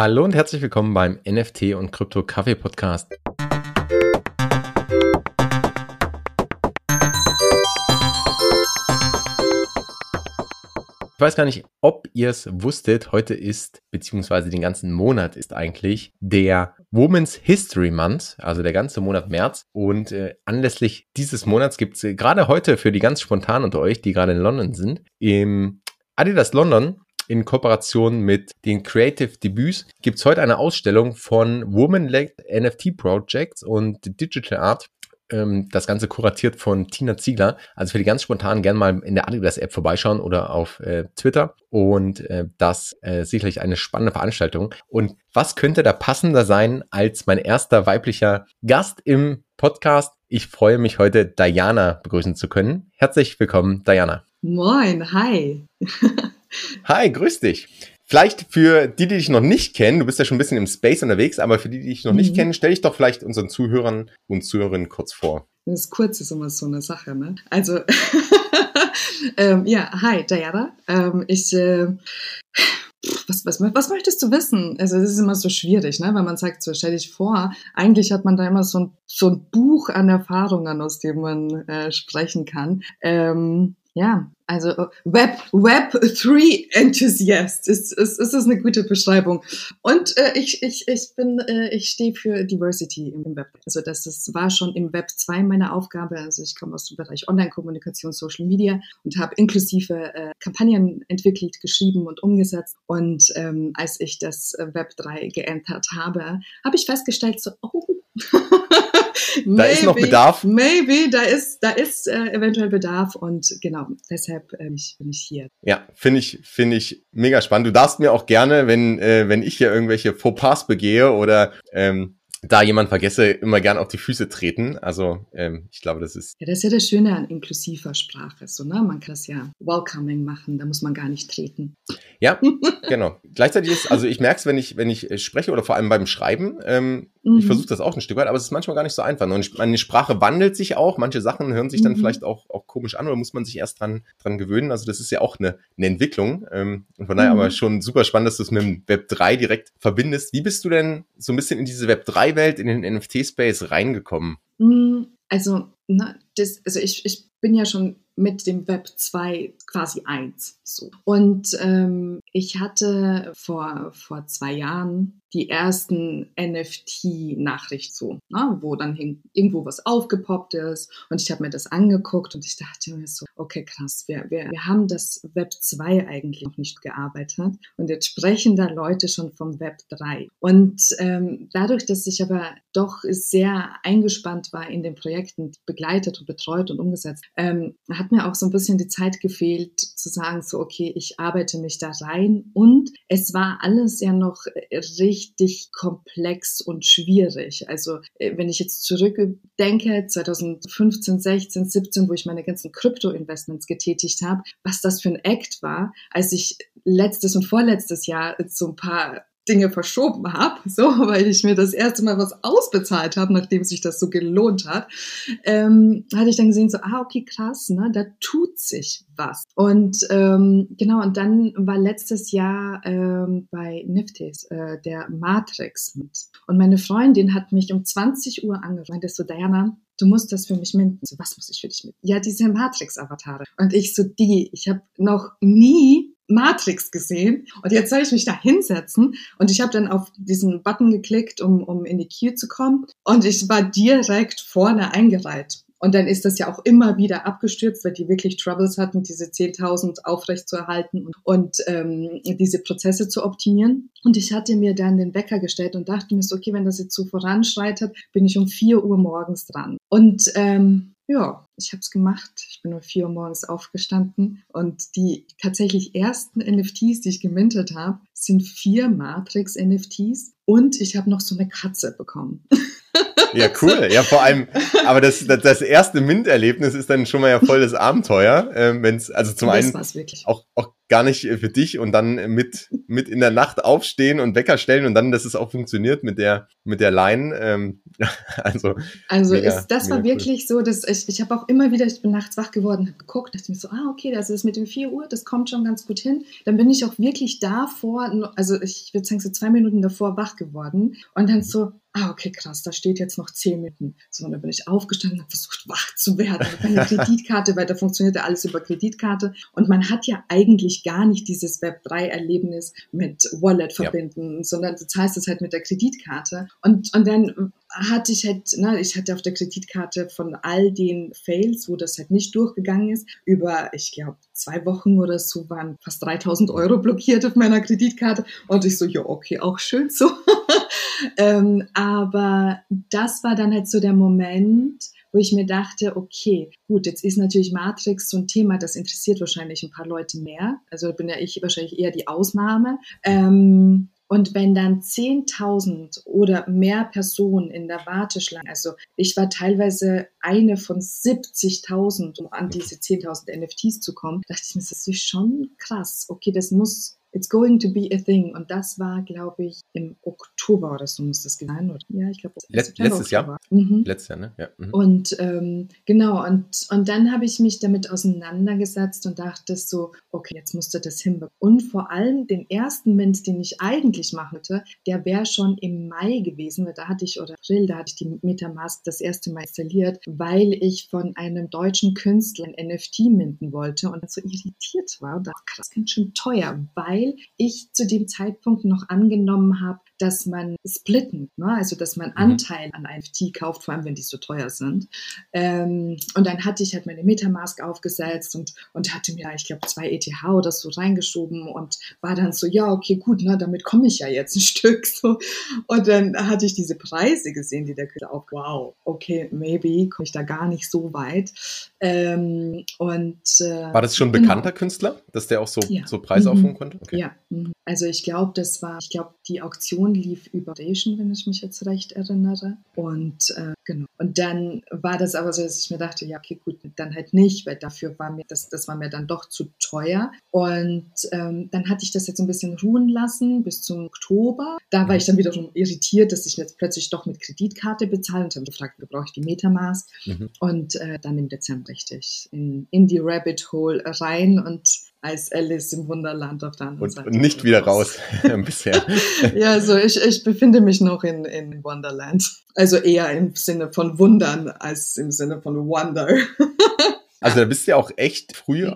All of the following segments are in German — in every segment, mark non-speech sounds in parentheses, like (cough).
Hallo und herzlich willkommen beim NFT und Krypto Kaffee Podcast. Ich weiß gar nicht, ob ihr es wusstet. Heute ist, beziehungsweise den ganzen Monat ist eigentlich der Women's History Month, also der ganze Monat März. Und äh, anlässlich dieses Monats gibt es äh, gerade heute für die ganz spontan unter euch, die gerade in London sind, im Adidas London in Kooperation mit den Creative Debüts gibt es heute eine Ausstellung von Woman-led NFT Projects und Digital Art ähm, das Ganze kuratiert von Tina Ziegler. Also für die ganz spontanen gerne mal in der Adidas-App vorbeischauen oder auf äh, Twitter. Und äh, das äh, sicherlich eine spannende Veranstaltung. Und was könnte da passender sein als mein erster weiblicher Gast im Podcast? Ich freue mich heute, Diana begrüßen zu können. Herzlich willkommen, Diana. Moin, hi. (laughs) hi, grüß dich. Vielleicht für die, die dich noch nicht kennen, du bist ja schon ein bisschen im Space unterwegs, aber für die, die dich noch mhm. nicht kennen, stell dich doch vielleicht unseren Zuhörern und Zuhörerinnen kurz vor. Das kurz ist immer so eine Sache, ne? Also, (laughs) ähm, ja, hi, Diana. Ähm, ich, äh, was, was, was möchtest du wissen? Also, es ist immer so schwierig, ne? Wenn man sagt, so stell dich vor, eigentlich hat man da immer so ein, so ein Buch an Erfahrungen, aus dem man äh, sprechen kann. Ähm, ja, also äh, Web, Web 3 Enthusiast ist, ist, ist das eine gute Beschreibung. Und äh, ich, ich, ich bin, äh, ich stehe für Diversity im Web. Also das, das war schon im Web 2 meine Aufgabe. Also ich komme aus dem Bereich Online-Kommunikation, Social Media und habe inklusive äh, Kampagnen entwickelt, geschrieben und umgesetzt. Und ähm, als ich das Web 3 geändert habe, habe ich festgestellt, so, oh, (laughs) (laughs) da maybe, ist noch Bedarf. Maybe, da ist, da ist äh, eventuell Bedarf und genau, deshalb äh, bin ich hier. Ja, finde ich, finde ich mega spannend. Du darfst mir auch gerne, wenn, äh, wenn ich hier irgendwelche Fauxpas begehe oder ähm, da jemand vergesse, immer gern auf die Füße treten. Also ähm, ich glaube, das ist. Ja, das ist ja das Schöne an inklusiver Sprache. So, ne? Man kann das ja welcoming machen, da muss man gar nicht treten. Ja, (laughs) genau. Gleichzeitig ist, also ich merke es, wenn ich, wenn ich äh, spreche oder vor allem beim Schreiben, ähm, mhm. ich versuche das auch ein Stück weit, aber es ist manchmal gar nicht so einfach. Und meine Sprache wandelt sich auch, manche Sachen hören sich dann mhm. vielleicht auch, auch komisch an oder muss man sich erst dran, dran gewöhnen. Also das ist ja auch eine, eine Entwicklung. Ähm, und von daher mhm. aber schon super spannend, dass du es mit dem Web 3 direkt verbindest. Wie bist du denn so ein bisschen in diese Web 3 Welt, in den NFT-Space reingekommen? Mm, also, na, das, also ich, ich bin ja schon mit dem Web 2 quasi eins. So. Und ähm, ich hatte vor, vor zwei Jahren die ersten NFT-Nachrichten so, ne, wo dann irgendwo was aufgepoppt ist. Und ich habe mir das angeguckt und ich dachte mir so, okay, krass, wir, wir, wir haben das Web 2 eigentlich noch nicht gearbeitet. Und jetzt sprechen da Leute schon vom Web 3. Und ähm, dadurch, dass ich aber doch sehr eingespannt war in den Projekten, begleitet und betreut und umgesetzt, ähm, hat mir auch so ein bisschen die Zeit gefehlt zu sagen, so, okay, ich arbeite mich da rein. Und es war alles ja noch richtig richtig komplex und schwierig. Also äh, wenn ich jetzt zurückdenke, 2015, 16, 17, wo ich meine ganzen Krypto-Investments getätigt habe, was das für ein Act war, als ich letztes und vorletztes Jahr so ein paar Dinge verschoben habe, so, (laughs) weil ich mir das erste Mal was ausbezahlt habe, nachdem sich das so gelohnt hat, ähm, hatte ich dann gesehen, so, ah, okay, krass, ne, da tut sich was. Und ähm, genau, und dann war letztes Jahr ähm, bei Niftis äh, der Matrix mit. Und meine Freundin hat mich um 20 Uhr angerufen, meinte so, Diana, du musst das für mich minden. So, was muss ich für dich minden? Ja, diese Matrix-Avatare. Und ich so, die, ich habe noch nie Matrix gesehen und jetzt soll ich mich da hinsetzen und ich habe dann auf diesen Button geklickt, um, um in die Queue zu kommen und ich war direkt vorne eingereiht. Und dann ist das ja auch immer wieder abgestürzt, weil die wirklich Troubles hatten, diese 10.000 aufrechtzuerhalten und, und ähm, diese Prozesse zu optimieren. Und ich hatte mir dann den Wecker gestellt und dachte mir so, okay, wenn das jetzt so voranschreitet, bin ich um 4 Uhr morgens dran. Und ähm, ja, ich habe es gemacht. Ich bin um vier Uhr morgens aufgestanden und die tatsächlich ersten NFTs, die ich gemintet habe, sind vier Matrix-NFTs und ich habe noch so eine Katze bekommen. Ja, (laughs) cool. Ja, vor allem, aber das, das, das erste Mint-Erlebnis ist dann schon mal ja voll das Abenteuer. Ähm, wenn's, also zum das einen auch, auch gar nicht für dich und dann mit, mit in der Nacht aufstehen und Wecker stellen und dann, dass es auch funktioniert mit der, mit der Line. Ähm, (laughs) also, also mega, ist, das war cool. wirklich so, dass ich, ich habe auch immer wieder, ich bin nachts wach geworden, habe geguckt, dachte mir so, ah, okay, das ist mit dem 4 Uhr, das kommt schon ganz gut hin. Dann bin ich auch wirklich davor, also ich würde sagen so zwei Minuten davor wach geworden und dann so, ah, okay, krass, da steht jetzt noch zehn Minuten. So, und dann bin ich aufgestanden und habe versucht, wach zu werden. Meine (laughs) Kreditkarte, weil da funktionierte alles über Kreditkarte. Und man hat ja eigentlich gar nicht dieses Web3-Erlebnis mit Wallet verbinden, ja. sondern du zahlst es halt mit der Kreditkarte. Und, und dann hatte ich halt, ne, ich hatte auf der Kreditkarte von all den Fails, wo das halt nicht durchgegangen ist, über, ich glaube, zwei Wochen oder so waren fast 3000 Euro blockiert auf meiner Kreditkarte. Und ich so, ja, okay, auch schön so. (laughs) ähm, aber das war dann halt so der Moment, wo ich mir dachte, okay, gut, jetzt ist natürlich Matrix so ein Thema, das interessiert wahrscheinlich ein paar Leute mehr. Also bin ja ich wahrscheinlich eher die Ausnahme. Ähm, und wenn dann 10.000 oder mehr Personen in der Warteschlange, also ich war teilweise eine von 70.000, um an diese 10.000 NFTs zu kommen, dachte ich mir, das ist schon krass. Okay, das muss It's going to be a thing. Und das war, glaube ich, im Oktober oder so muss das sein. Oder? Ja, ich glaube, Let letztes Jahr. Mhm. Letztes Jahr, ne? Ja. Mhm. Und ähm, genau, und, und dann habe ich mich damit auseinandergesetzt und dachte so, okay, jetzt musst du das hinbekommen. Und vor allem den ersten Mint, den ich eigentlich machte, der wäre schon im Mai gewesen, weil da hatte ich, oder April, da hatte ich die Metamask das erste Mal installiert, weil ich von einem deutschen Künstler ein NFT minten wollte und so irritiert war und dachte, krass, ganz schön teuer, weil weil ich zu dem Zeitpunkt noch angenommen habe, dass man splitten, ne? also dass man mhm. Anteil an NFT kauft, vor allem wenn die so teuer sind. Ähm, und dann hatte ich halt meine Metamask aufgesetzt und, und hatte mir, ich glaube, zwei ETH oder so reingeschoben und war dann so, ja, okay, gut, ne, damit komme ich ja jetzt ein (laughs) Stück. So. Und dann hatte ich diese Preise gesehen, die der Künstler auf, wow, okay, maybe komme ich da gar nicht so weit. Ähm, und, äh, war das schon ein genau. bekannter Künstler, dass der auch so, ja. so Preise mhm. aufrufen konnte? Okay. Ja, mhm. Also ich glaube, das war, ich glaube, die Auktion lief über Foundation, wenn ich mich jetzt recht erinnere. Und äh, genau. Und dann war das aber so, dass ich mir dachte, ja, okay, gut, dann halt nicht, weil dafür war mir das, das war mir dann doch zu teuer. Und ähm, dann hatte ich das jetzt ein bisschen ruhen lassen bis zum Oktober. Da war ich dann wiederum irritiert, dass ich jetzt plötzlich doch mit Kreditkarte bezahle und habe gefragt, wo brauche ich die Metamask? Mhm. Und äh, dann im Dezember richtig in, in die Rabbit Hole rein und als Alice im Wunderland auf der anderen und, Seite. Und nicht wieder raus (laughs) bisher. (laughs) ja, also ich, ich befinde mich noch in, in Wonderland. Also eher im Sinne von Wundern als im Sinne von Wonder. (laughs) Also da bist du ja auch echt früh,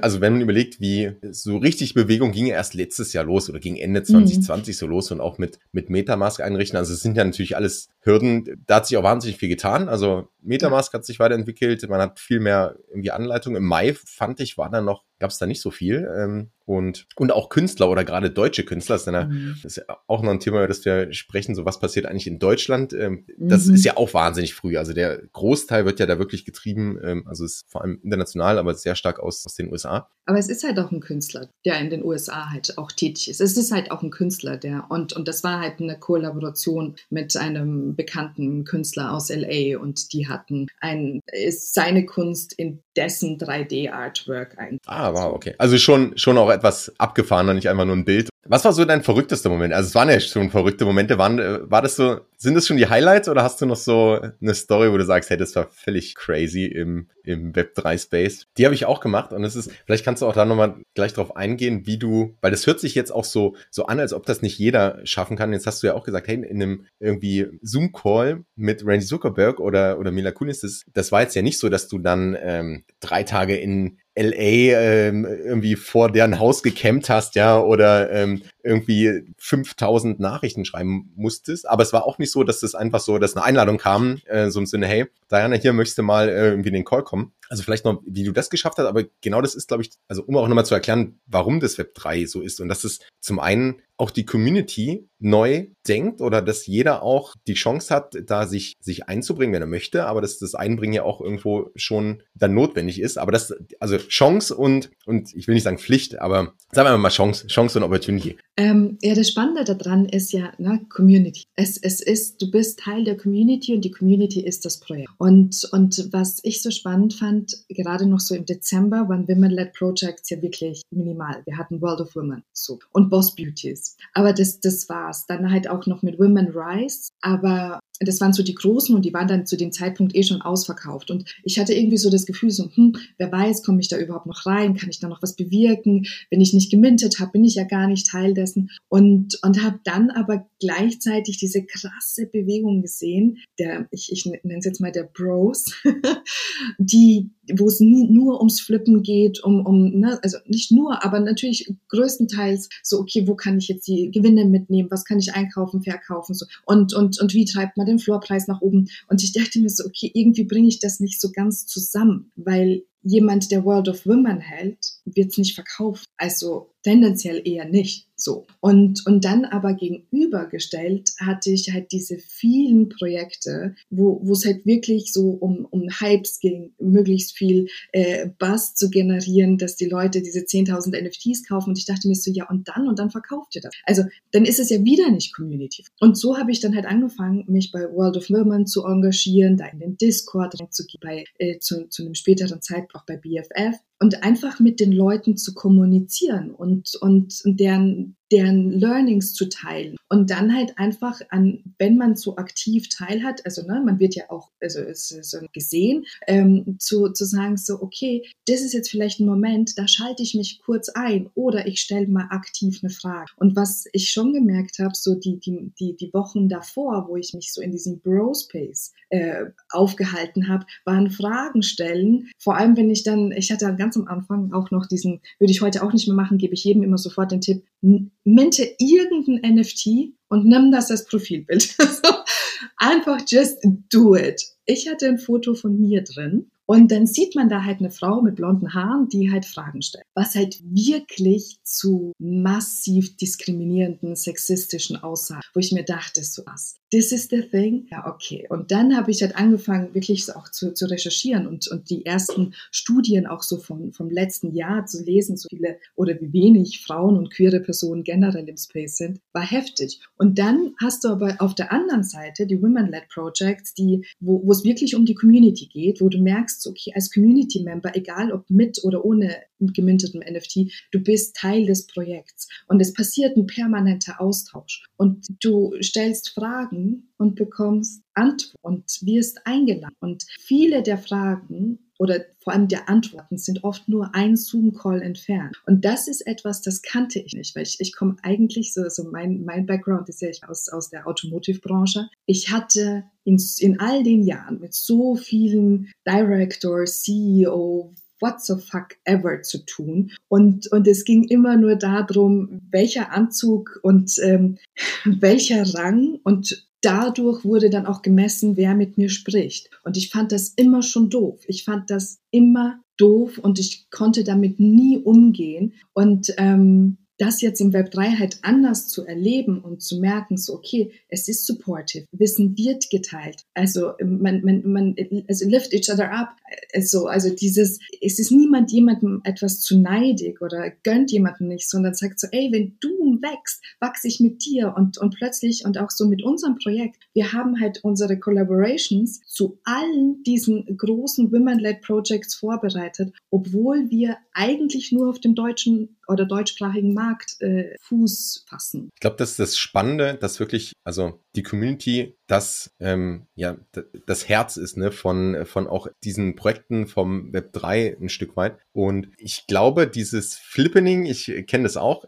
also wenn man überlegt, wie so richtig Bewegung ging ja erst letztes Jahr los oder ging Ende 2020 mhm. so los und auch mit, mit Metamask einrichten. Also es sind ja natürlich alles Hürden. Da hat sich auch wahnsinnig viel getan. Also Metamask hat sich weiterentwickelt, man hat viel mehr irgendwie Anleitungen. Im Mai fand ich, war da noch gab es da nicht so viel. Ähm, und, und auch Künstler oder gerade deutsche Künstler, das ist, eine, mhm. ist ja auch noch ein Thema, über das wir sprechen, so was passiert eigentlich in Deutschland. Ähm, das mhm. ist ja auch wahnsinnig früh. Also der Großteil wird ja da wirklich getrieben, ähm, also ist vor allem international, aber sehr stark aus, aus den USA. Aber es ist halt auch ein Künstler, der in den USA halt auch tätig ist. Es ist halt auch ein Künstler, der, und, und das war halt eine Kollaboration mit einem bekannten Künstler aus LA und die hatten ein, ist seine Kunst in dessen 3D-Artwork ein. Ah, wow, okay. Also schon, schon auch etwas abgefahrener, nicht einfach nur ein Bild. Was war so dein verrücktester Moment? Also es waren ja schon verrückte Momente. Waren, äh, war das so, sind das schon die Highlights oder hast du noch so eine Story, wo du sagst, hey, das war völlig crazy im, im Web3 Space? Die habe ich auch gemacht und es ist, vielleicht kannst du auch da nochmal gleich drauf eingehen, wie du, weil das hört sich jetzt auch so, so an, als ob das nicht jeder schaffen kann. Jetzt hast du ja auch gesagt, hey, in einem irgendwie Zoom-Call mit Randy Zuckerberg oder, oder Mila Kunis, das, das war jetzt ja nicht so, dass du dann ähm, drei Tage in LA ähm, irgendwie vor deren Haus gecampt hast, ja, oder ähm, irgendwie 5000 Nachrichten schreiben musstest. Aber es war auch nicht so, dass das einfach so, dass eine Einladung kam, äh, so im Sinne, hey, Diana, hier möchtest du mal äh, irgendwie in den Call kommen. Also vielleicht noch, wie du das geschafft hast, aber genau das ist, glaube ich, also um auch nochmal zu erklären, warum das Web 3 so ist und dass es zum einen auch die Community neu denkt oder dass jeder auch die Chance hat, da sich, sich einzubringen, wenn er möchte, aber dass das Einbringen ja auch irgendwo schon dann notwendig ist. Aber das, also Chance und, und ich will nicht sagen Pflicht, aber sagen wir mal Chance, Chance und Opportunity. Ähm, ja, das Spannende daran ist ja ne, Community. Es, es ist, du bist Teil der Community und die Community ist das Projekt. Und, und was ich so spannend fand, gerade noch so im Dezember, waren Women-led Projects ja wirklich minimal. Wir hatten World of Women so und Boss Beauties. Aber das, das war's. Dann halt auch noch mit Women Rise. Aber das waren so die großen und die waren dann zu dem Zeitpunkt eh schon ausverkauft. Und ich hatte irgendwie so das Gefühl, so, hm, wer weiß, komme ich da überhaupt noch rein? Kann ich da noch was bewirken? Wenn ich nicht gemintet habe, bin ich ja gar nicht Teil dessen. Und, und habe dann aber gleichzeitig diese krasse Bewegung gesehen, der, ich, ich nenne es jetzt mal der Bros, (laughs) die, wo es nur ums Flippen geht, um, um ne, also nicht nur, aber natürlich größtenteils so, okay, wo kann ich jetzt die Gewinne mitnehmen? Was kann ich einkaufen, verkaufen? So. Und, und, und wie treibt man den Floorpreis nach oben? Und ich dachte mir so, okay, irgendwie bringe ich das nicht so ganz zusammen, weil jemand, der World of Women hält, wird es nicht verkaufen. Also tendenziell eher nicht so. Und, und dann aber gegenübergestellt hatte ich halt diese vielen Projekte, wo es halt wirklich so um, um Hypes ging, möglichst viel äh, Buzz zu generieren, dass die Leute diese 10.000 NFTs kaufen. Und ich dachte mir so, ja, und dann? Und dann verkauft ihr das. Also dann ist es ja wieder nicht Community. Und so habe ich dann halt angefangen, mich bei World of Women zu engagieren, da in den Discord reinzugehen, bei, äh, zu, zu einem späteren Zeitpunkt auch bei BFF und einfach mit den Leuten zu kommunizieren und, und deren, deren Learnings zu teilen und dann halt einfach an, wenn man so aktiv teilhat, also ne, man wird ja auch, also es ist gesehen, ähm, zu, zu sagen so, okay, das ist jetzt vielleicht ein Moment, da schalte ich mich kurz ein oder ich stelle mal aktiv eine Frage. Und was ich schon gemerkt habe, so die, die, die, die Wochen davor, wo ich mich so in diesem Bro-Space äh, aufgehalten habe, waren Fragen stellen, vor allem wenn ich dann, ich hatte ganz am Anfang auch noch diesen, würde ich heute auch nicht mehr machen, gebe ich jedem immer sofort den Tipp, minte irgendein NFT und nimm das als Profilbild. (laughs) einfach just do it. Ich hatte ein Foto von mir drin und dann sieht man da halt eine Frau mit blonden Haaren, die halt Fragen stellt, was halt wirklich zu massiv diskriminierenden, sexistischen Aussagen, wo ich mir dachte, so was, this is the thing? Ja, okay. Und dann habe ich halt angefangen, wirklich auch zu, zu recherchieren und, und die ersten Studien auch so vom, vom letzten Jahr zu lesen, so viele oder wie wenig Frauen und queere Personen generell im Space sind, war heftig. Und dann hast du aber auf der anderen Seite die Women-led Projects, wo es wirklich um die Community geht, wo du merkst, okay, als Community-Member, egal ob mit oder ohne gemintetem NFT, du bist Teil des Projekts und es passiert ein permanenter Austausch und du stellst Fragen und bekommst Antworten und wirst eingeladen und viele der Fragen oder vor allem der Antworten sind oft nur ein Zoom-Call entfernt. Und das ist etwas, das kannte ich nicht, weil ich, ich komme eigentlich so, so mein, mein Background ist ja aus, aus der Automotive-Branche. Ich hatte in, in all den Jahren mit so vielen Director, CEO, what the fuck ever zu tun. Und, und es ging immer nur darum, welcher Anzug und ähm, (laughs) welcher Rang und dadurch wurde dann auch gemessen, wer mit mir spricht. Und ich fand das immer schon doof. Ich fand das immer doof und ich konnte damit nie umgehen. Und ähm, das jetzt im Web 3 halt anders zu erleben und zu merken, so okay, es ist supportive, Wissen wird geteilt, also man, man, man also lift each other up, also, also dieses, es ist niemand jemandem etwas zu neidig oder gönnt jemandem nicht, sondern sagt so, ey, wenn du wächst, wachse ich mit dir. Und, und plötzlich und auch so mit unserem Projekt, wir haben halt unsere Collaborations zu allen diesen großen Women-led Projects vorbereitet, obwohl wir eigentlich nur auf dem deutschen oder deutschsprachigen Markt äh, Fuß fassen. Ich glaube, das ist das Spannende, dass wirklich, also die Community das ähm, ja das Herz ist ne von von auch diesen Projekten vom Web 3 ein Stück weit und ich glaube dieses Flippening ich kenne das auch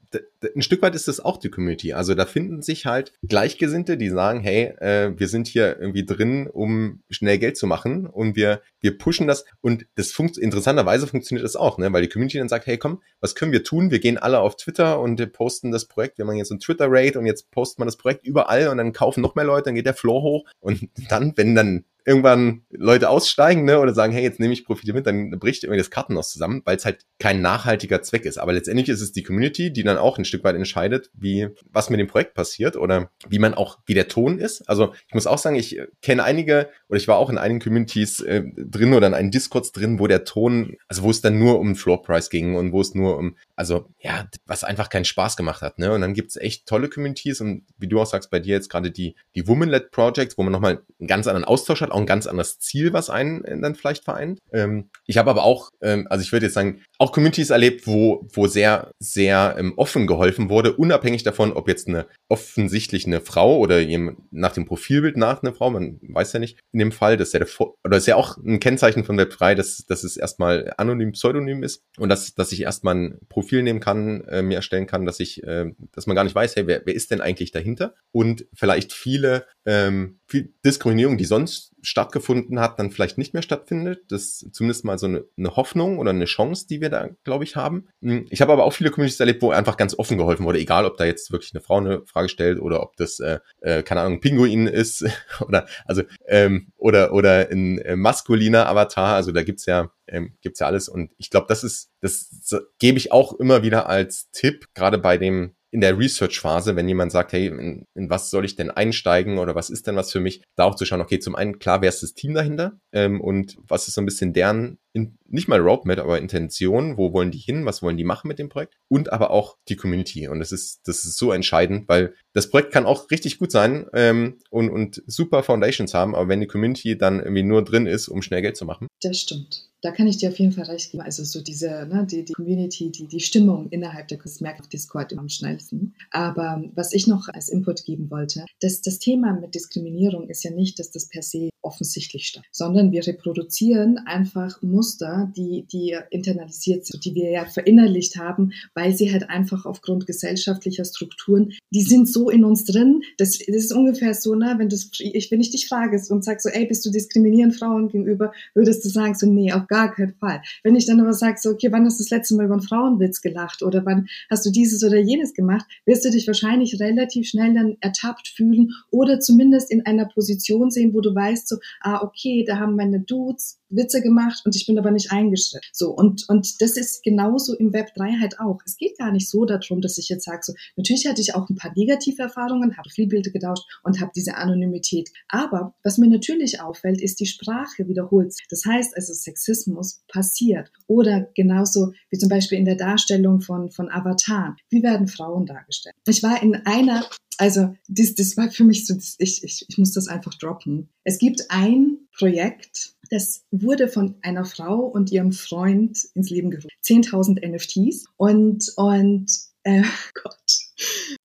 ein Stück weit ist das auch die Community. Also da finden sich halt Gleichgesinnte die sagen hey äh, wir sind hier irgendwie drin um schnell Geld zu machen und wir wir pushen das. Und das funkt interessanterweise funktioniert das auch ne? Weil die Community dann sagt hey komm was können wir tun? Wir gehen alle auf Twitter und posten das Projekt. Wir machen jetzt ein Twitter Raid und jetzt posten wir das Projekt überall und dann kaufen noch mehr Leute dann geht der Floor hoch. Und dann, wenn dann irgendwann Leute aussteigen, ne, oder sagen, hey, jetzt nehme ich Profite mit, dann bricht irgendwie das Kartenhaus zusammen, weil es halt kein nachhaltiger Zweck ist. Aber letztendlich ist es die Community, die dann auch ein Stück weit entscheidet, wie, was mit dem Projekt passiert oder wie man auch, wie der Ton ist. Also ich muss auch sagen, ich kenne einige oder ich war auch in einigen Communities äh, drin oder in einen Discords drin, wo der Ton, also wo es dann nur um Floor Price ging und wo es nur um, also ja, was einfach keinen Spaß gemacht hat. Ne? Und dann gibt's echt tolle Communities und wie du auch sagst, bei dir jetzt gerade die, die Woman-led Projects, wo man nochmal einen ganz anderen Austausch hat, auch ein ganz anderes Ziel, was einen dann vielleicht vereint. Ähm, ich habe aber auch, ähm, also ich würde jetzt sagen, auch Communities erlebt, wo, wo sehr, sehr ähm, offen geholfen wurde, unabhängig davon, ob jetzt eine offensichtlich eine Frau oder jemand nach dem Profilbild nach eine Frau, man weiß ja nicht in dem Fall, dass ja der, oder ist ja auch ein Kennzeichen von Web3, dass, dass es erstmal anonym, pseudonym ist und dass, dass ich erstmal ein Profil nehmen kann, äh, mir erstellen kann, dass ich, äh, dass man gar nicht weiß, hey, wer, wer ist denn eigentlich dahinter? Und vielleicht viele ähm, viel Diskriminierung, die sonst stattgefunden hat, dann vielleicht nicht mehr stattfindet. Das ist zumindest mal so eine, eine Hoffnung oder eine Chance, die wir da, glaube ich, haben. Hm, ich habe aber auch viele Communities erlebt, wo einfach ganz offen geholfen wurde, egal ob da jetzt wirklich eine Frau eine Frage stellt oder ob das, äh, äh, keine Ahnung, ein Pinguin ist (laughs) oder also ähm, oder oder ein äh, maskuliner Avatar. Also da gibt's ja ähm, ja alles und ich glaube, das ist das gebe ich auch immer wieder als Tipp, gerade bei dem in der Research-Phase, wenn jemand sagt, hey, in, in, was soll ich denn einsteigen oder was ist denn was für mich, da auch zu schauen, okay, zum einen, klar, wer ist das Team dahinter ähm, und was ist so ein bisschen deren, in, nicht mal Roadmap, aber Intention, wo wollen die hin, was wollen die machen mit dem Projekt und aber auch die Community und das ist, das ist so entscheidend, weil das Projekt kann auch richtig gut sein ähm, und, und super Foundations haben, aber wenn die Community dann irgendwie nur drin ist, um schnell Geld zu machen. Das stimmt da kann ich dir auf jeden Fall recht geben. Also so diese, ne, die, die Community, die, die Stimmung innerhalb der Kunst merkt auf Discord immer am schnellsten. Aber was ich noch als Input geben wollte, dass das Thema mit Diskriminierung ist ja nicht, dass das per se offensichtlich statt, sondern wir reproduzieren einfach Muster, die, die internalisiert sind, die wir ja verinnerlicht haben, weil sie halt einfach aufgrund gesellschaftlicher Strukturen, die sind so in uns drin, das, das ist ungefähr so, ne, wenn, das, ich, wenn ich dich frage und sag so, ey, bist du diskriminierend Frauen gegenüber, würdest du sagen so, nee, auf gar keinen Fall. Wenn ich dann aber sage, so, okay, wann hast du das letzte Mal über einen Frauenwitz gelacht oder wann hast du dieses oder jenes gemacht, wirst du dich wahrscheinlich relativ schnell dann ertappt fühlen oder zumindest in einer Position sehen, wo du weißt, so, ah, okay, da haben meine Dudes Witze gemacht und ich bin aber nicht eingeschritten. So, und, und das ist genauso im Web 3 halt auch. Es geht gar nicht so darum, dass ich jetzt sage, so, natürlich hatte ich auch ein paar negative Erfahrungen, habe viel Bilder getauscht und habe diese Anonymität. Aber was mir natürlich auffällt, ist, die Sprache wiederholt. Das heißt also, Sexismus passiert. Oder genauso wie zum Beispiel in der Darstellung von, von Avatar. Wie werden Frauen dargestellt? Ich war in einer also das, das war für mich so, ich, ich, ich muss das einfach droppen. Es gibt ein Projekt, das wurde von einer Frau und ihrem Freund ins Leben gerufen. 10.000 NFTs und, und äh, (laughs) Gott,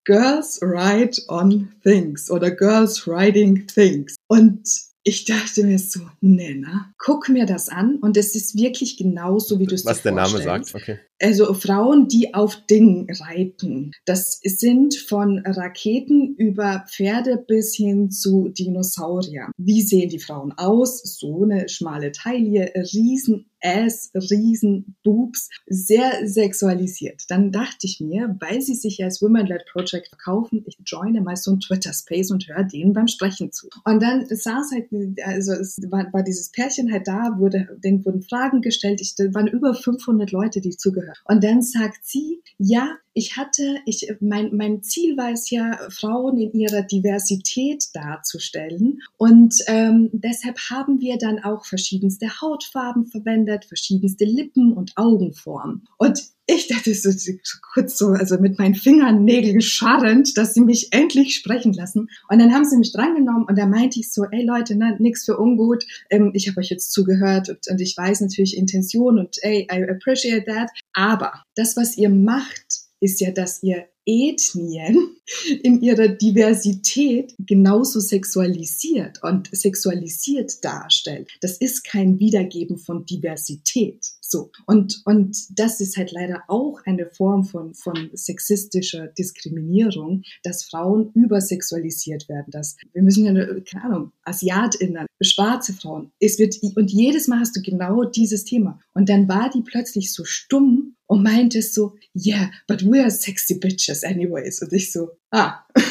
Girls Write on Things oder Girls Writing Things. Und ich dachte mir so, Nena, guck mir das an und es ist wirklich genauso, wie du es dir Was der Name sagt, okay. Also Frauen, die auf Dingen reiten. Das sind von Raketen über Pferde bis hin zu Dinosauriern. Wie sehen die Frauen aus? So eine schmale Taille, riesen Ass, riesen Boobs, sehr sexualisiert. Dann dachte ich mir, weil sie sich als Women-led Project verkaufen, ich joine mal so ein Twitter-Space und höre denen beim Sprechen zu. Und dann saß halt, also es war, war dieses Pärchen halt da, wurde, denen wurden Fragen gestellt. Ich, waren über 500 Leute, die zugehört und dann sagt sie, ja, ich hatte, ich, mein, mein Ziel war es ja, Frauen in ihrer Diversität darzustellen. Und ähm, deshalb haben wir dann auch verschiedenste Hautfarben verwendet, verschiedenste Lippen- und Augenformen. Und ich dachte so, so kurz so, also mit meinen Fingernägeln scharrend, dass sie mich endlich sprechen lassen. Und dann haben sie mich drangenommen und da meinte ich so, ey Leute, ne, nix für ungut. Ähm, ich habe euch jetzt zugehört und, und ich weiß natürlich Intention und ey, I appreciate that. Aber das, was ihr macht, ist ja, dass ihr Ethnien in ihrer Diversität genauso sexualisiert und sexualisiert darstellt. Das ist kein Wiedergeben von Diversität. So. Und, und das ist halt leider auch eine Form von, von sexistischer Diskriminierung, dass Frauen übersexualisiert werden. Dass, wir müssen ja, keine Ahnung, AsiatInnen, schwarze Frauen. Es wird, und jedes Mal hast du genau dieses Thema. Und dann war die plötzlich so stumm und meinte so, yeah, but we're sexy bitches anyways. Und ich so, ah. (laughs)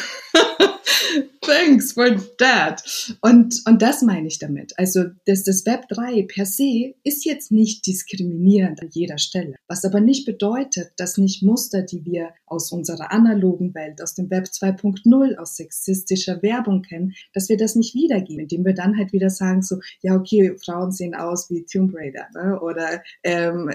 Thanks for that. Und, und das meine ich damit. Also das, das Web 3 per se ist jetzt nicht diskriminierend an jeder Stelle. Was aber nicht bedeutet, dass nicht Muster, die wir aus unserer analogen Welt, aus dem Web 2.0, aus sexistischer Werbung kennen, dass wir das nicht wiedergeben, indem wir dann halt wieder sagen so, ja okay, Frauen sehen aus wie Tomb Raider ne? oder ähm,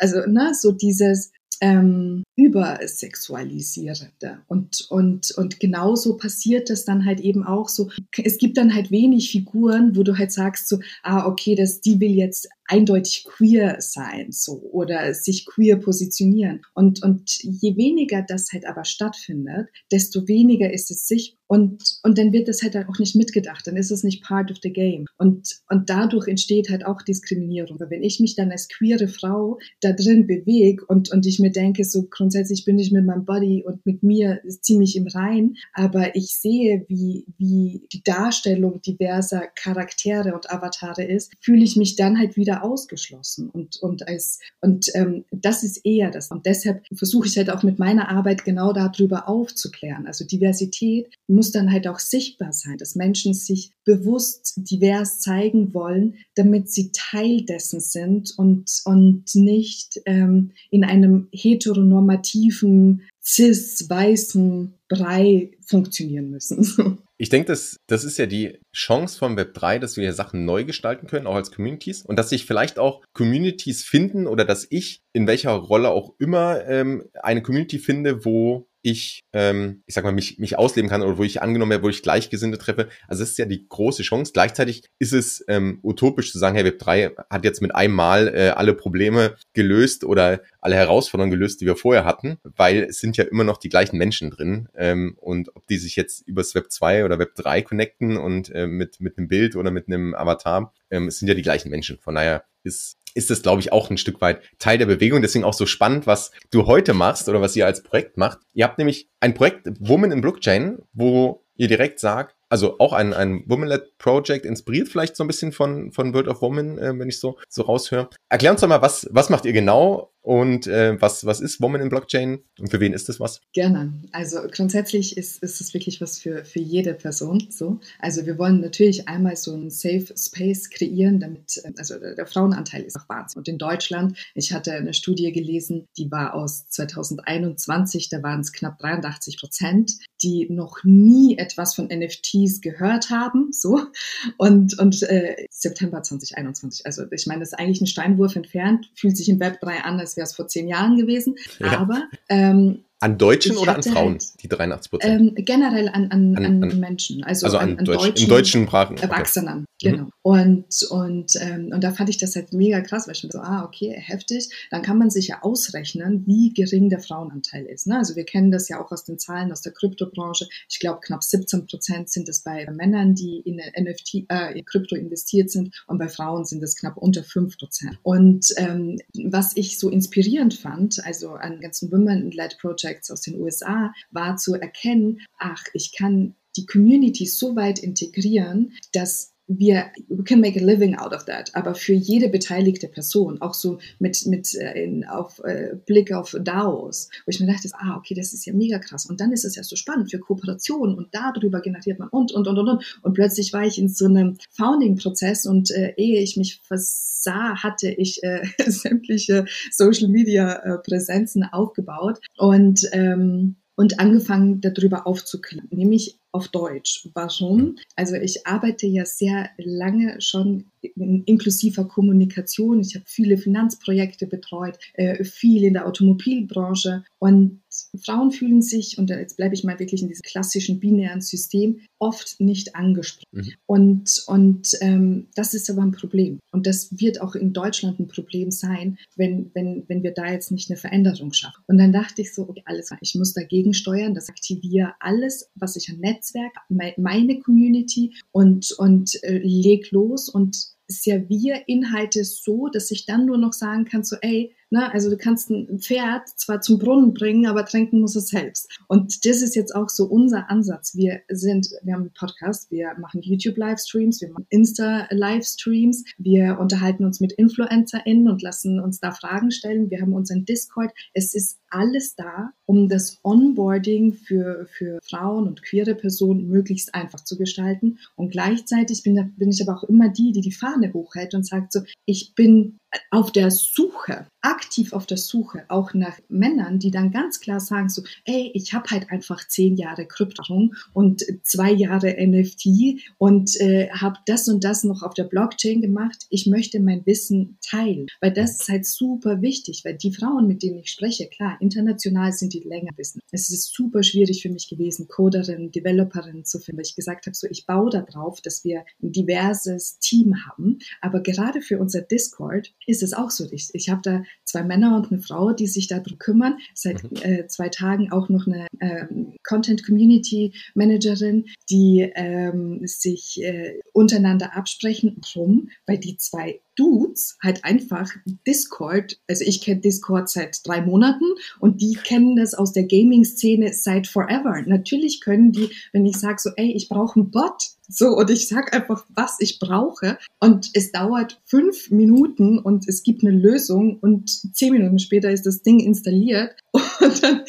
also ne, so dieses ähm, übersexualisierende. Und, und, und genauso passiert das dann halt eben auch so. Es gibt dann halt wenig Figuren, wo du halt sagst so, ah, okay, das, die will jetzt eindeutig queer sein, so, oder sich queer positionieren. Und, und je weniger das halt aber stattfindet, desto weniger ist es sich und, und dann wird das halt auch nicht mitgedacht, dann ist es nicht part of the game. Und, und dadurch entsteht halt auch Diskriminierung. Wenn ich mich dann als queere Frau da drin bewege und, und ich mir denke, so grundsätzlich bin ich mit meinem Body und mit mir ziemlich im Rein, aber ich sehe, wie, wie die Darstellung diverser Charaktere und Avatare ist, fühle ich mich dann halt wieder ausgeschlossen. Und, und, als, und ähm, das ist eher das. Und deshalb versuche ich halt auch mit meiner Arbeit genau darüber aufzuklären. Also Diversität muss dann halt auch sichtbar sein, dass Menschen sich bewusst divers zeigen wollen, damit sie Teil dessen sind und, und nicht ähm, in einem heteronormativen, cis-weißen Brei funktionieren müssen. (laughs) Ich denke, das, das ist ja die Chance vom Web 3, dass wir Sachen neu gestalten können, auch als Communities. Und dass sich vielleicht auch Communities finden oder dass ich in welcher Rolle auch immer ähm, eine Community finde, wo ich, ähm, ich sag mal, mich, mich ausleben kann oder wo ich angenommen werde, wo ich Gleichgesinnte treffe. Also das ist ja die große Chance. Gleichzeitig ist es ähm, utopisch zu sagen, hey, Web 3 hat jetzt mit einem Mal äh, alle Probleme gelöst oder alle Herausforderungen gelöst, die wir vorher hatten, weil es sind ja immer noch die gleichen Menschen drin. Ähm, und ob die sich jetzt übers Web 2 oder Web 3 connecten und äh, mit, mit einem Bild oder mit einem Avatar, ähm, es sind ja die gleichen Menschen. Von daher ist ist das, glaube ich, auch ein Stück weit Teil der Bewegung. Deswegen auch so spannend, was du heute machst oder was ihr als Projekt macht. Ihr habt nämlich ein Projekt Woman in Blockchain, wo ihr direkt sagt, also auch ein, ein Woman-led Project, inspiriert vielleicht so ein bisschen von, von World of Woman, äh, wenn ich so, so raushöre. Erklär uns doch mal, was, was macht ihr genau und äh, was, was ist Woman in Blockchain und für wen ist das was? Gerne. Also grundsätzlich ist, ist es wirklich was für, für jede Person so. Also wir wollen natürlich einmal so einen Safe Space kreieren, damit, äh, also der, Frauenanteil ist auch Wahnsinn. Und in Deutschland, ich hatte eine Studie gelesen, die war aus 2021, da waren es knapp 83 Prozent, die noch nie etwas von NFTs gehört haben, so. Und, und äh, September 2021. Also ich meine, das ist eigentlich ein Steinwurf entfernt, fühlt sich im Web 3 an, als wäre es vor zehn Jahren gewesen. Ja. Aber ähm, an Deutschen oder an Frauen, halt, die 83 Prozent? Ähm, generell an, an, an, an, Menschen, also, also an, Deutsch, deutschen, deutschen Sprachen. Erwachsenen, okay. genau. Mhm. Und, und, ähm, und da fand ich das halt mega krass, weil ich mir so, ah, okay, heftig. Dann kann man sich ja ausrechnen, wie gering der Frauenanteil ist. Ne? Also wir kennen das ja auch aus den Zahlen aus der Kryptobranche. Ich glaube, knapp 17 Prozent sind es bei Männern, die in NFT, äh, in Krypto investiert sind und bei Frauen sind es knapp unter 5 Prozent. Und ähm, was ich so inspirierend fand, also an ganzen Women-led Project Projects aus den USA war zu erkennen, ach, ich kann die Community so weit integrieren, dass wir we can make a living out of that, aber für jede beteiligte Person, auch so mit mit äh, in, auf äh, Blick auf DAOs, wo ich mir dachte, ah okay, das ist ja mega krass. Und dann ist es ja so spannend für Kooperationen und darüber generiert man und und und und und. Und plötzlich war ich in so einem Founding-Prozess und äh, ehe ich mich versah, hatte ich äh, (laughs) sämtliche Social Media äh, aufgebaut und ähm, und angefangen darüber aufzuklären, nämlich auf Deutsch. Warum? Also ich arbeite ja sehr lange schon in inklusiver Kommunikation. Ich habe viele Finanzprojekte betreut, äh, viel in der Automobilbranche und Frauen fühlen sich, und jetzt bleibe ich mal wirklich in diesem klassischen binären System, oft nicht angesprochen. Mhm. Und, und ähm, das ist aber ein Problem. Und das wird auch in Deutschland ein Problem sein, wenn, wenn, wenn wir da jetzt nicht eine Veränderung schaffen. Und dann dachte ich so, okay, alles, ich muss dagegen steuern, das aktiviere alles, was ich an Netzwerk, meine Community und, und äh, leg los und serviere Inhalte so, dass ich dann nur noch sagen kann, so, ey, ne, also du kannst ein Pferd zwar zum Brunnen bringen, aber tränken muss es selbst. Und das ist jetzt auch so unser Ansatz. Wir sind, wir haben einen Podcast, wir machen YouTube-Livestreams, wir machen Insta-Livestreams, wir unterhalten uns mit InfluencerInnen und lassen uns da Fragen stellen. Wir haben unseren Discord. Es ist alles da, um das Onboarding für, für Frauen und queere Personen möglichst einfach zu gestalten. Und gleichzeitig bin, bin ich aber auch immer die, die die Fahne hochhält und sagt so, ich bin auf der Suche, aktiv auf der Suche, auch nach Männern, die dann ganz klar sagen so, ey, ich habe halt einfach zehn Jahre Kryptowährung und zwei Jahre NFT und äh, habe das und das noch auf der Blockchain gemacht. Ich möchte mein Wissen teilen, weil das ist halt super wichtig, weil die Frauen, mit denen ich spreche, klar, international sind die länger wissen. Es ist super schwierig für mich gewesen, Coderinnen, Developerinnen zu finden, weil ich gesagt habe, so ich baue darauf, dass wir ein diverses Team haben, aber gerade für unser Discord ist es auch so. Ich, ich habe da zwei Männer und eine Frau, die sich darum kümmern. Seit mhm. äh, zwei Tagen auch noch eine ähm, Content Community Managerin, die ähm, sich äh, untereinander absprechen. Warum? Weil die zwei Dudes halt einfach Discord, also ich kenne Discord seit drei Monaten und die kennen das aus der Gaming-Szene seit forever. Natürlich können die, wenn ich sage so, ey, ich brauche einen Bot, so, und ich sag einfach, was ich brauche. Und es dauert fünf Minuten und es gibt eine Lösung und zehn Minuten später ist das Ding installiert (laughs) und dann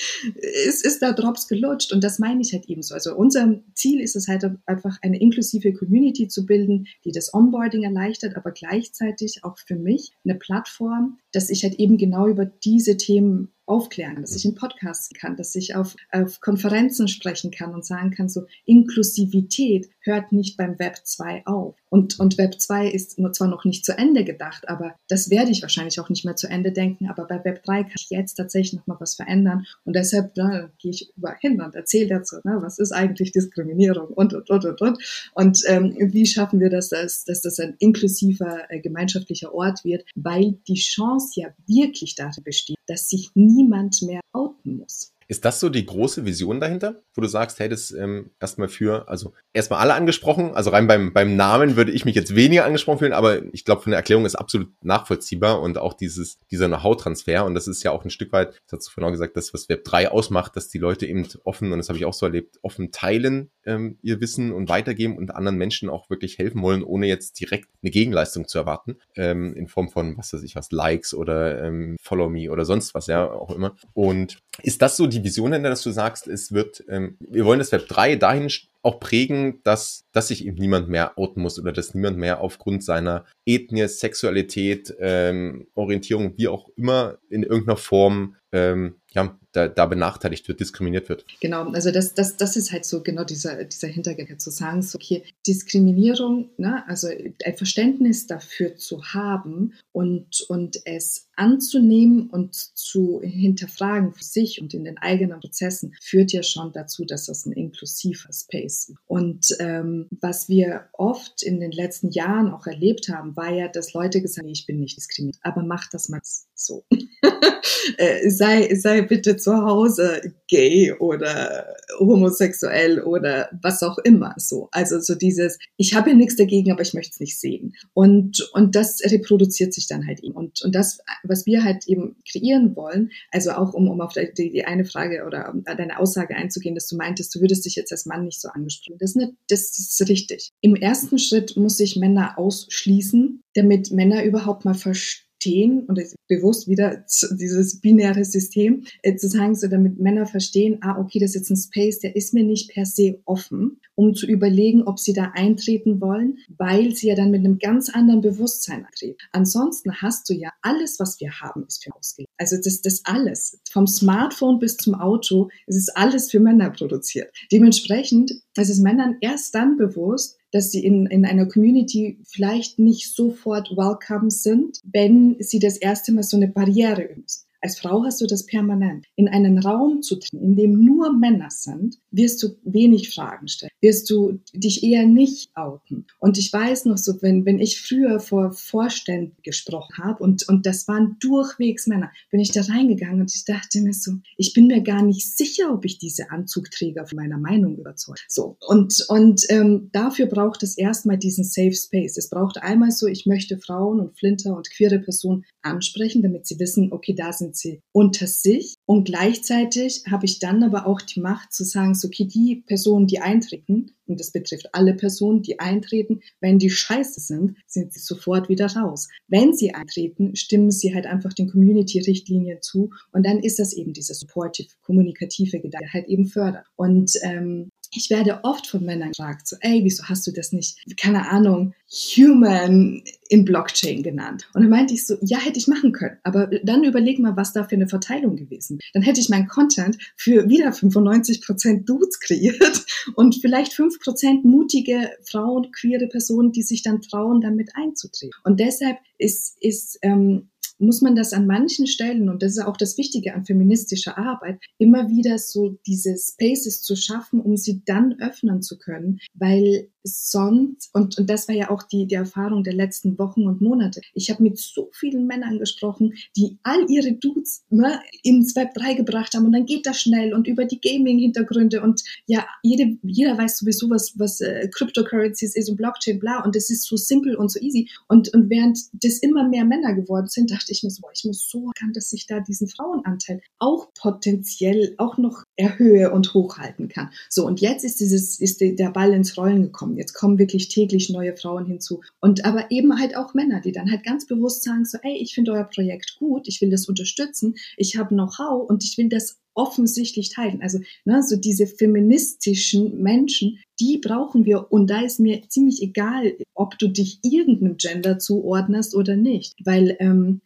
ist, ist da Drops gelutscht. Und das meine ich halt ebenso. Also unser Ziel ist es halt einfach eine inklusive Community zu bilden, die das Onboarding erleichtert, aber gleichzeitig auch für mich eine Plattform, dass ich halt eben genau über diese Themen aufklären, dass ich in Podcasts kann, dass ich auf, auf Konferenzen sprechen kann und sagen kann, so Inklusivität hört nicht beim Web 2 auf. Und, und Web 2 ist zwar noch nicht zu Ende gedacht, aber das werde ich wahrscheinlich auch nicht mehr zu Ende denken. Aber bei Web 3 kann ich jetzt tatsächlich noch mal was verändern. Und deshalb ne, gehe ich überall hin und erzähle dazu, ne, was ist eigentlich Diskriminierung und, und, und, und, und. Und ähm, wie schaffen wir das, dass, dass das ein inklusiver, äh, gemeinschaftlicher Ort wird, weil die Chance ja wirklich darin besteht, dass sich niemand mehr outen muss. Ist das so die große Vision dahinter, wo du sagst, hey, das ähm, erstmal für, also erstmal alle angesprochen, also rein beim, beim Namen würde ich mich jetzt weniger angesprochen fühlen, aber ich glaube, von der Erklärung ist absolut nachvollziehbar und auch dieses, dieser Know-how-Transfer und das ist ja auch ein Stück weit, das hast du vorhin auch gesagt, das, was Web 3 ausmacht, dass die Leute eben offen, und das habe ich auch so erlebt, offen teilen ähm, ihr Wissen und weitergeben und anderen Menschen auch wirklich helfen wollen, ohne jetzt direkt eine Gegenleistung zu erwarten, ähm, in Form von, was weiß ich was, Likes oder ähm, Follow Me oder sonst was, ja, auch immer. Und ist das so die Vision, in der dass du sagst, es wird, ähm, wir wollen das Web 3 dahin auch prägen, dass, dass sich eben niemand mehr outen muss oder dass niemand mehr aufgrund seiner Ethnie, Sexualität, ähm, Orientierung, wie auch immer in irgendeiner Form ähm, ja, da, da benachteiligt wird, diskriminiert wird. Genau, also das, das, das ist halt so genau dieser, dieser Hintergedanke zu sagen, so, okay, Diskriminierung, ne, also ein Verständnis dafür zu haben und, und es anzunehmen und zu hinterfragen für sich und in den eigenen Prozessen, führt ja schon dazu, dass das ein inklusiver Space ist. Und ähm, was wir oft in den letzten Jahren auch erlebt haben, war ja, dass Leute gesagt haben, ich bin nicht diskriminiert, aber mach das mal so. (laughs) äh, sei, sei bitte zu Hause gay oder homosexuell oder was auch immer so. Also so dieses, ich habe ja nichts dagegen, aber ich möchte es nicht sehen. Und, und das reproduziert sich dann halt eben. Und, und das, was wir halt eben kreieren wollen, also auch um, um auf die, die eine Frage oder deine Aussage einzugehen, dass du meintest, du würdest dich jetzt als Mann nicht so angesprochen. Das ist, nicht, das ist richtig. Im ersten Schritt muss ich Männer ausschließen, damit Männer überhaupt mal verstehen, verstehen und bewusst wieder dieses binäre System äh, zu sagen, so damit Männer verstehen, ah, okay, das ist jetzt ein Space, der ist mir nicht per se offen, um zu überlegen, ob sie da eintreten wollen, weil sie ja dann mit einem ganz anderen Bewusstsein eintreten. Ansonsten hast du ja alles, was wir haben, ist für ausgelegt. Also das, das alles, vom Smartphone bis zum Auto, es ist alles für Männer produziert. Dementsprechend ist es Männern erst dann bewusst, dass sie in, in einer Community vielleicht nicht sofort welcome sind, wenn sie das erste Mal so eine Barriere üben. Als Frau hast du das permanent. In einen Raum zu treten, in dem nur Männer sind, wirst du wenig Fragen stellen, wirst du dich eher nicht outen. Und ich weiß noch so, wenn, wenn ich früher vor Vorständen gesprochen habe und, und das waren durchwegs Männer, bin ich da reingegangen und ich dachte mir so, ich bin mir gar nicht sicher, ob ich diese Anzugträger von meiner Meinung überzeuge. So. Und, und ähm, dafür braucht es erstmal diesen Safe Space. Es braucht einmal so, ich möchte Frauen und Flinter und queere Personen ansprechen, damit sie wissen, okay, da sind sie unter sich. Und gleichzeitig habe ich dann aber auch die Macht zu sagen, so, okay, die Personen, die eintreten, und das betrifft alle Personen, die eintreten, wenn die scheiße sind, sind sie sofort wieder raus. Wenn sie eintreten, stimmen sie halt einfach den Community-Richtlinien zu und dann ist das eben diese supportive, kommunikative Gedanke, halt eben fördert. Und ähm, ich werde oft von Männern gefragt, so, ey, wieso hast du das nicht, keine Ahnung, Human in Blockchain genannt? Und dann meinte ich so, ja, hätte ich machen können. Aber dann überleg mal, was da für eine Verteilung gewesen. Dann hätte ich meinen Content für wieder 95% Dudes kreiert (laughs) und vielleicht 5% mutige Frauen, queere Personen, die sich dann trauen, damit einzutreten. Und deshalb ist, ist ähm, muss man das an manchen Stellen, und das ist auch das Wichtige an feministischer Arbeit, immer wieder so diese Spaces zu schaffen, um sie dann öffnen zu können, weil sonst, und, und das war ja auch die, die Erfahrung der letzten Wochen und Monate, ich habe mit so vielen Männern gesprochen, die all ihre Dudes ne, ins Web 3 gebracht haben. Und dann geht das schnell und über die Gaming-Hintergründe. Und ja, jede, jeder weiß sowieso, was, was äh, Cryptocurrencies ist und Blockchain, bla, und das ist so simpel und so easy. Und, und während das immer mehr Männer geworden sind, dachte ich mir so, boah, ich muss so erkannt, dass ich da diesen Frauenanteil auch potenziell auch noch erhöhe und hochhalten kann. So, und jetzt ist dieses, ist der Ball ins Rollen gekommen. Jetzt kommen wirklich täglich neue Frauen hinzu. Und aber eben halt auch Männer, die dann halt ganz bewusst sagen so, ey, ich finde euer Projekt gut, ich will das unterstützen, ich habe Know-how und ich will das offensichtlich teilen. Also ne, so diese feministischen Menschen, die brauchen wir. Und da ist mir ziemlich egal, ob du dich irgendeinem Gender zuordnest oder nicht. Weil ähm,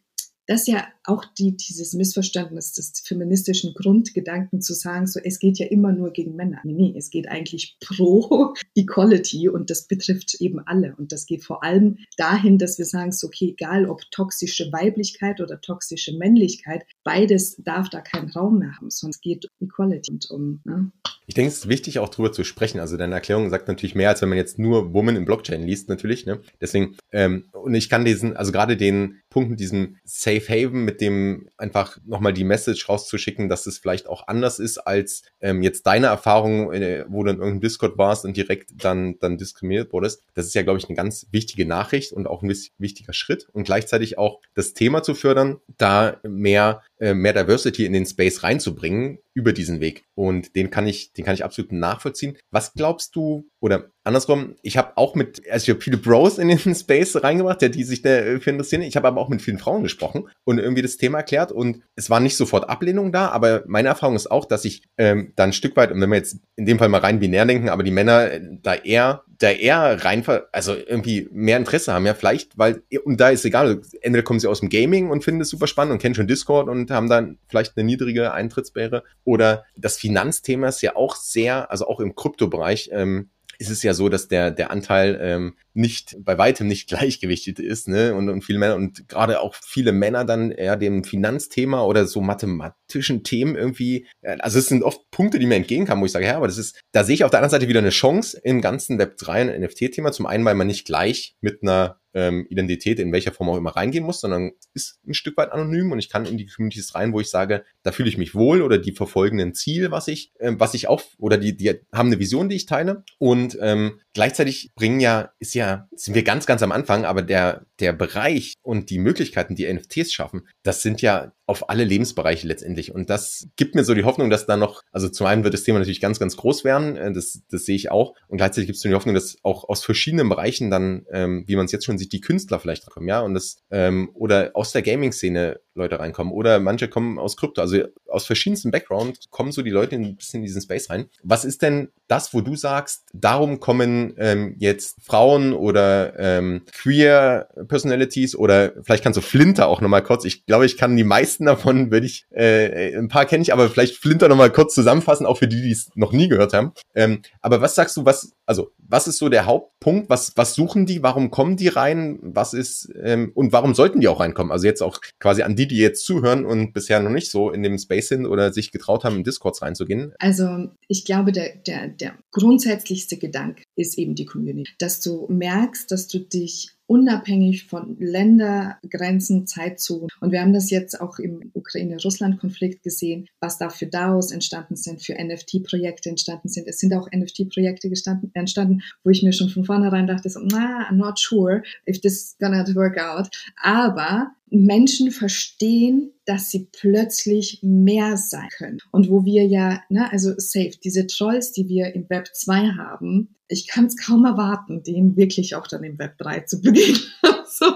das ja auch die, dieses Missverständnis des feministischen Grundgedanken zu sagen, so es geht ja immer nur gegen Männer. Nee, nee, es geht eigentlich pro (laughs) Equality und das betrifft eben alle. Und das geht vor allem dahin, dass wir sagen, so okay, egal ob toxische Weiblichkeit oder toxische Männlichkeit, beides darf da keinen Raum mehr haben, es geht Equality und um. Ne? Ich denke, es ist wichtig, auch drüber zu sprechen. Also deine Erklärung sagt natürlich mehr, als wenn man jetzt nur Woman in Blockchain liest, natürlich. Ne? Deswegen, ähm, und ich kann diesen, also gerade den Punkt mit diesem Safe Haven mit dem einfach nochmal die Message rauszuschicken, dass es vielleicht auch anders ist als ähm, jetzt deine Erfahrung, äh, wo du in irgendeinem Discord warst und direkt dann, dann diskriminiert wurdest. Das ist ja, glaube ich, eine ganz wichtige Nachricht und auch ein wichtiger Schritt und gleichzeitig auch das Thema zu fördern, da mehr, äh, mehr Diversity in den Space reinzubringen über diesen Weg. Und den kann ich, den kann ich absolut nachvollziehen. Was glaubst du, oder andersrum, ich habe auch mit, also ich habe viele Bros in den (laughs) Space reingebracht, die sich dafür interessieren. Ich habe aber auch mit vielen Frauen gesprochen und irgendwie das Thema erklärt. Und es war nicht sofort Ablehnung da, aber meine Erfahrung ist auch, dass ich ähm, da ein Stück weit, und wenn wir jetzt in dem Fall mal rein binär denken, aber die Männer äh, da eher da eher rein, also irgendwie mehr Interesse haben, ja, vielleicht, weil, und da ist egal, entweder kommen sie aus dem Gaming und finden es super spannend und kennen schon Discord und haben dann vielleicht eine niedrige Eintrittsbarriere, oder das Finanzthema ist ja auch sehr, also auch im Kryptobereich, ähm, ist es ja so, dass der, der Anteil ähm, nicht bei weitem nicht (laughs) gleichgewichtet ist, ne? Und, und viele Männer und gerade auch viele Männer dann eher dem Finanzthema oder so mathematischen Themen irgendwie, äh, also es sind oft Punkte, die mir entgegenkamen, wo ich sage, ja, aber das ist, da sehe ich auf der anderen Seite wieder eine Chance im ganzen Web 3 und NFT-Thema. Zum einen, weil man nicht gleich mit einer ähm, Identität in welcher Form auch immer reingehen muss, sondern ist ein Stück weit anonym und ich kann in die Communities rein, wo ich sage, da fühle ich mich wohl oder die verfolgen ein Ziel, was ich, ähm, was ich auch, oder die, die haben eine Vision, die ich teile. Und ähm, gleichzeitig bringen ja, ist ja, sind wir ganz, ganz am Anfang, aber der, der Bereich und die Möglichkeiten, die NFTs schaffen, das sind ja auf alle Lebensbereiche letztendlich. Und das gibt mir so die Hoffnung, dass da noch, also zum einen wird das Thema natürlich ganz, ganz groß werden, äh, das, das sehe ich auch. Und gleichzeitig gibt es die Hoffnung, dass auch aus verschiedenen Bereichen dann, ähm, wie man es jetzt schon sieht, die Künstler vielleicht kommen, ja, und das, ähm, oder aus der Gaming-Szene Leute reinkommen. Oder manche kommen aus Krypto, also aus verschiedensten Backgrounds kommen so die Leute ein bisschen in diesen Space rein. Was ist denn das, wo du sagst, darum kommen ähm, jetzt Frauen oder ähm, Queer Personalities oder vielleicht kannst du Flinter auch nochmal kurz, ich glaube, ich kann die meisten davon, würde ich, äh, ein paar kenne ich, aber vielleicht Flinter nochmal kurz zusammenfassen, auch für die, die es noch nie gehört haben. Ähm, aber was sagst du, was, also was ist so der Hauptpunkt? Was, was suchen die? Warum kommen die rein? Was ist, ähm, und warum sollten die auch reinkommen? Also jetzt auch quasi an die, die jetzt zuhören und bisher noch nicht so in dem Space sind oder sich getraut haben, in Discords reinzugehen? Also ich glaube, der, der, der grundsätzlichste Gedanke ist eben die Community. Dass du merkst, dass du dich unabhängig von Ländergrenzen, Zeitzonen. Und wir haben das jetzt auch im Ukraine-Russland-Konflikt gesehen, was da für DAOs entstanden sind, für NFT-Projekte entstanden sind. Es sind auch NFT-Projekte entstanden, wo ich mir schon von vornherein dachte, so, nah, not sure if this is gonna work out. Aber Menschen verstehen, dass sie plötzlich mehr sein können. Und wo wir ja, ne, also safe, diese Trolls, die wir im Web 2 haben, ich kann es kaum erwarten, denen wirklich auch dann im Web 3 zu begegnen. (laughs) so.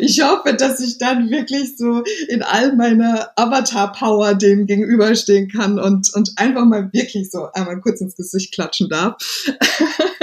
Ich hoffe, dass ich dann wirklich so in all meiner Avatar-Power dem gegenüberstehen kann und, und einfach mal wirklich so einmal kurz ins Gesicht klatschen darf. (laughs)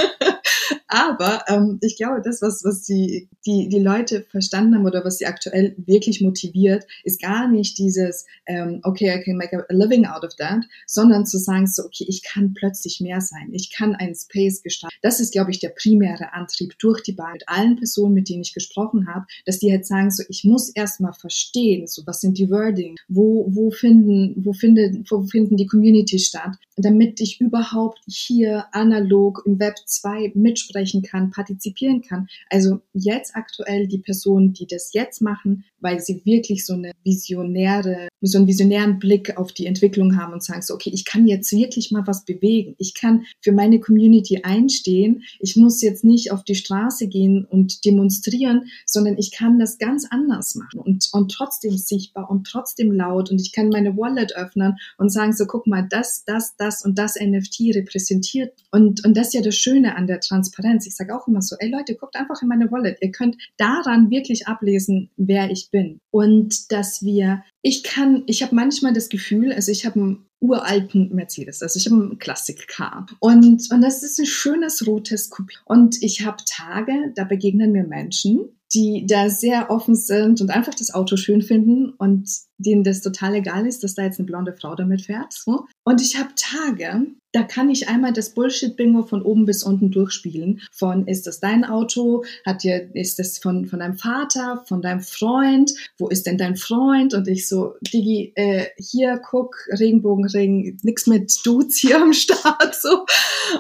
Aber ähm, ich glaube, das, was, was die, die, die Leute verstanden haben oder was sie aktuell wirklich motiviert, ist gar nicht dieses, ähm, okay, I can make a living out of that, sondern zu sagen, so, okay, ich kann plötzlich mehr sein. Ich kann einen Space gestalten. Das ist, glaube ich, der primäre Antrieb durch die Wahl mit allen Personen, mit denen ich gesprochen habe, dass die halt sagen, so, ich muss erstmal verstehen, so, was sind die Wording, wo, wo finden, wo findet, wo finden die Community statt, damit ich überhaupt hier analog im Web 2 mitsprechen kann, partizipieren kann. Also jetzt aktuell die Personen, die das jetzt machen, weil sie wirklich so eine visionäre, so einen visionären Blick auf die Entwicklung haben und sagen so, okay, ich kann jetzt wirklich mal was bewegen. Ich kann für meine Community einstehen. Ich muss jetzt nicht auf die Straße gehen und demonstrieren, sondern ich kann das ganz anders machen und, und trotzdem sichtbar und trotzdem laut und ich kann meine Wallet öffnen und sagen so, guck mal, das, das, das und das NFT repräsentiert. Und, und das ist ja das Schöne an der Transparenz. Ich sage auch immer so, ey Leute, guckt einfach in meine Wallet. Ihr könnt daran wirklich ablesen, wer ich bin. Und dass wir, ich kann, ich habe manchmal das Gefühl, also ich habe einen uralten Mercedes, also ich habe einen Classic-Car. Und, und das ist ein schönes rotes Coupé. Und ich habe Tage, da begegnen mir Menschen, die da sehr offen sind und einfach das Auto schön finden und denen das total egal ist, dass da jetzt eine blonde Frau damit fährt. So. Und ich habe Tage, da kann ich einmal das Bullshit-Bingo von oben bis unten durchspielen. Von ist das dein Auto? Hat dir, ist das von, von deinem Vater, von deinem Freund? Wo ist denn dein Freund? Und ich so, Digi, äh, hier, guck, Regenbogenring, nix mit Dudes hier am Start. So.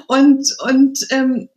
Und, und ähm,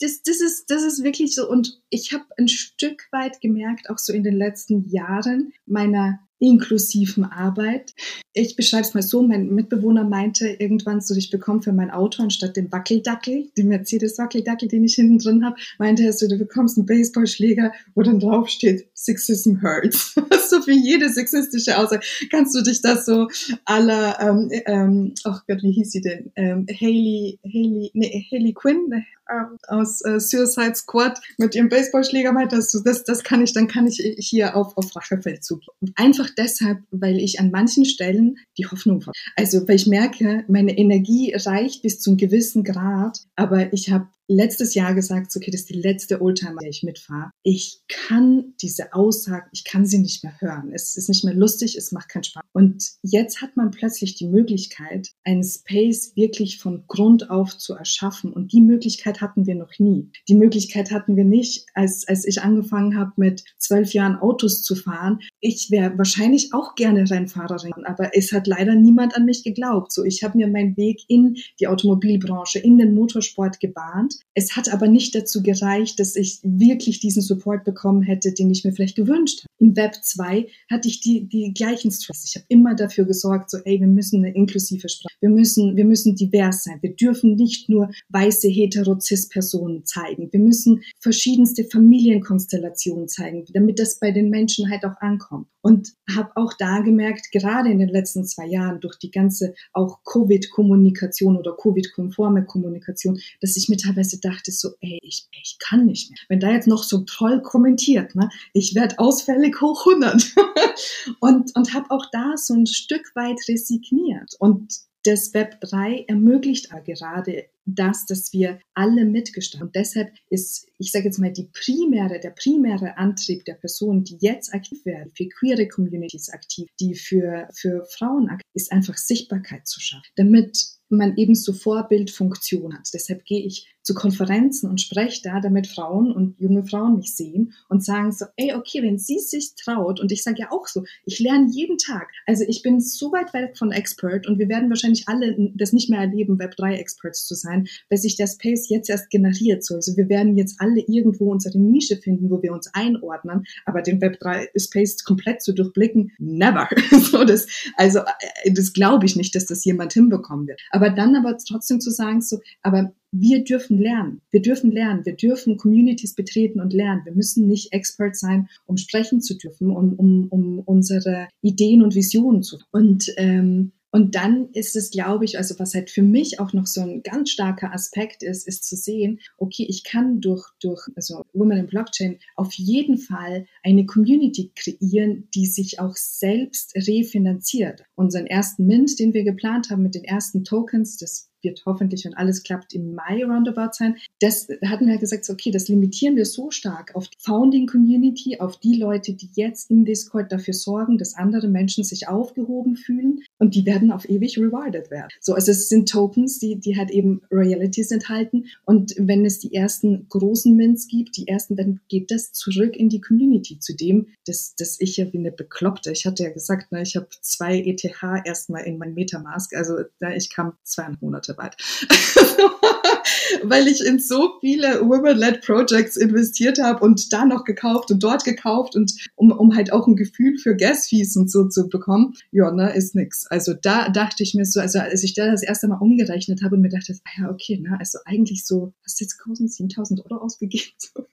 das, das, ist, das ist wirklich so. Und ich habe ein Stück weit gemerkt, auch so in den letzten Jahren meiner inklusiven Arbeit. Ich beschreibe es mal so, mein Mitbewohner meinte irgendwann so, ich bekomme für mein Auto anstatt dem Wackeldackel, den Mercedes-Wackeldackel, den ich hinten drin habe, meinte er so, du bekommst einen Baseballschläger, wo dann drauf steht, Sexism hurts. (laughs) so für jede sexistische Aussage kannst du dich das so aller, ähm, ähm, ach Gott, wie hieß sie denn? Ähm, Haley, Haley, nee, Haley Quinn, ähm, aus äh, Suicide Squad mit ihrem Baseballschläger meint, dass du das, das kann ich, dann kann ich hier auf, auf Rachefeldzug. Und einfach deshalb, weil ich an manchen Stellen die Hoffnung habe. Also, weil ich merke, meine Energie reicht bis zum gewissen Grad, aber ich habe letztes Jahr gesagt, okay, das ist die letzte Oldtimer, der ich mitfahre. Ich kann diese Aussagen, ich kann sie nicht mehr hören. Es ist nicht mehr lustig, es macht keinen Spaß. Und jetzt hat man plötzlich die Möglichkeit, einen Space wirklich von Grund auf zu erschaffen. Und die Möglichkeit hatten wir noch nie. Die Möglichkeit hatten wir nicht, als, als ich angefangen habe, mit zwölf Jahren Autos zu fahren. Ich wäre wahrscheinlich auch gerne Rennfahrerin, aber es hat leider niemand an mich geglaubt. So, ich habe mir meinen Weg in die Automobilbranche, in den Motorsport gebahnt es hat aber nicht dazu gereicht, dass ich wirklich diesen Support bekommen hätte, den ich mir vielleicht gewünscht habe. Im Web 2 hatte ich die, die gleichen Stress. Ich habe immer dafür gesorgt, so, ey, wir müssen eine inklusive Sprache, wir müssen, wir müssen divers sein. Wir dürfen nicht nur weiße hetero-cis-Personen zeigen. Wir müssen verschiedenste Familienkonstellationen zeigen, damit das bei den Menschen halt auch ankommt. Und habe auch da gemerkt, gerade in den letzten zwei Jahren durch die ganze auch Covid-Kommunikation oder Covid-konforme Kommunikation, dass ich mir teilweise dachte so, ey, ich, ich kann nicht mehr. Wenn da jetzt noch so toll kommentiert, ne, ich werde ausfällig hoch 100. (laughs) und und habe auch da so ein Stück weit resigniert. Und das Web 3 ermöglicht gerade das, dass wir alle mitgestalten. Und deshalb ist, ich sage jetzt mal, die primäre, der primäre Antrieb der Personen, die jetzt aktiv werden, für queere Communities aktiv, die für, für Frauen aktiv, ist einfach Sichtbarkeit zu schaffen, damit man ebenso Vorbildfunktion hat. Deshalb gehe ich zu Konferenzen und spreche da, damit Frauen und junge Frauen mich sehen und sagen so, ey, okay, wenn sie sich traut, und ich sage ja auch so, ich lerne jeden Tag. Also ich bin so weit weg von Expert und wir werden wahrscheinlich alle das nicht mehr erleben, Web3-Experts zu sein, weil sich der Space jetzt erst generiert. So. Also wir werden jetzt alle irgendwo unsere Nische finden, wo wir uns einordnen, aber den Web3-Space komplett zu durchblicken, never. (laughs) so, das, also äh, das glaube ich nicht, dass das jemand hinbekommen wird. Aber dann aber trotzdem zu sagen, so, aber wir dürfen lernen. Wir dürfen lernen. Wir dürfen Communities betreten und lernen. Wir müssen nicht Expert sein, um sprechen zu dürfen und um, um unsere Ideen und Visionen zu. Und ähm, und dann ist es, glaube ich, also was halt für mich auch noch so ein ganz starker Aspekt ist, ist zu sehen, okay, ich kann durch, durch also Women in Blockchain auf jeden Fall eine Community kreieren, die sich auch selbst refinanziert. Unseren ersten Mint, den wir geplant haben mit den ersten Tokens, das wird hoffentlich, wenn alles klappt, im Mai roundabout sein. Das hatten wir gesagt, okay, das limitieren wir so stark auf die Founding Community, auf die Leute, die jetzt im Discord dafür sorgen, dass andere Menschen sich aufgehoben fühlen und die werden auf ewig rewarded werden. So, also es sind Tokens, die, die halt eben Royalties enthalten und wenn es die ersten großen Mints gibt, die ersten, dann geht das zurück in die Community, zu dem, dass, dass ich ja wie eine Bekloppte, ich hatte ja gesagt, ne, ich habe zwei ETH erstmal in mein Metamask, also ich kam zwei Monate weit. (laughs) Weil ich in so viele Women-led Projects investiert habe und da noch gekauft und dort gekauft und um, um halt auch ein Gefühl für Gas-Fees und so zu bekommen, ja, ne, ist nix. Also da dachte ich mir so, also als ich da das erste Mal umgerechnet habe und mir dachte, ah ja, okay, ne, also eigentlich so, hast du jetzt 1000, 7000 Euro ausgegeben (laughs) so,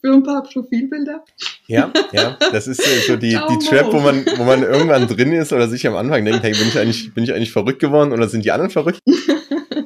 für ein paar Profilbilder? Ja, ja, das ist so die, die Trap, wo man, wo man irgendwann drin ist oder sich am Anfang denkt, hey, bin ich eigentlich, bin ich eigentlich verrückt geworden oder sind die anderen verrückt? (laughs)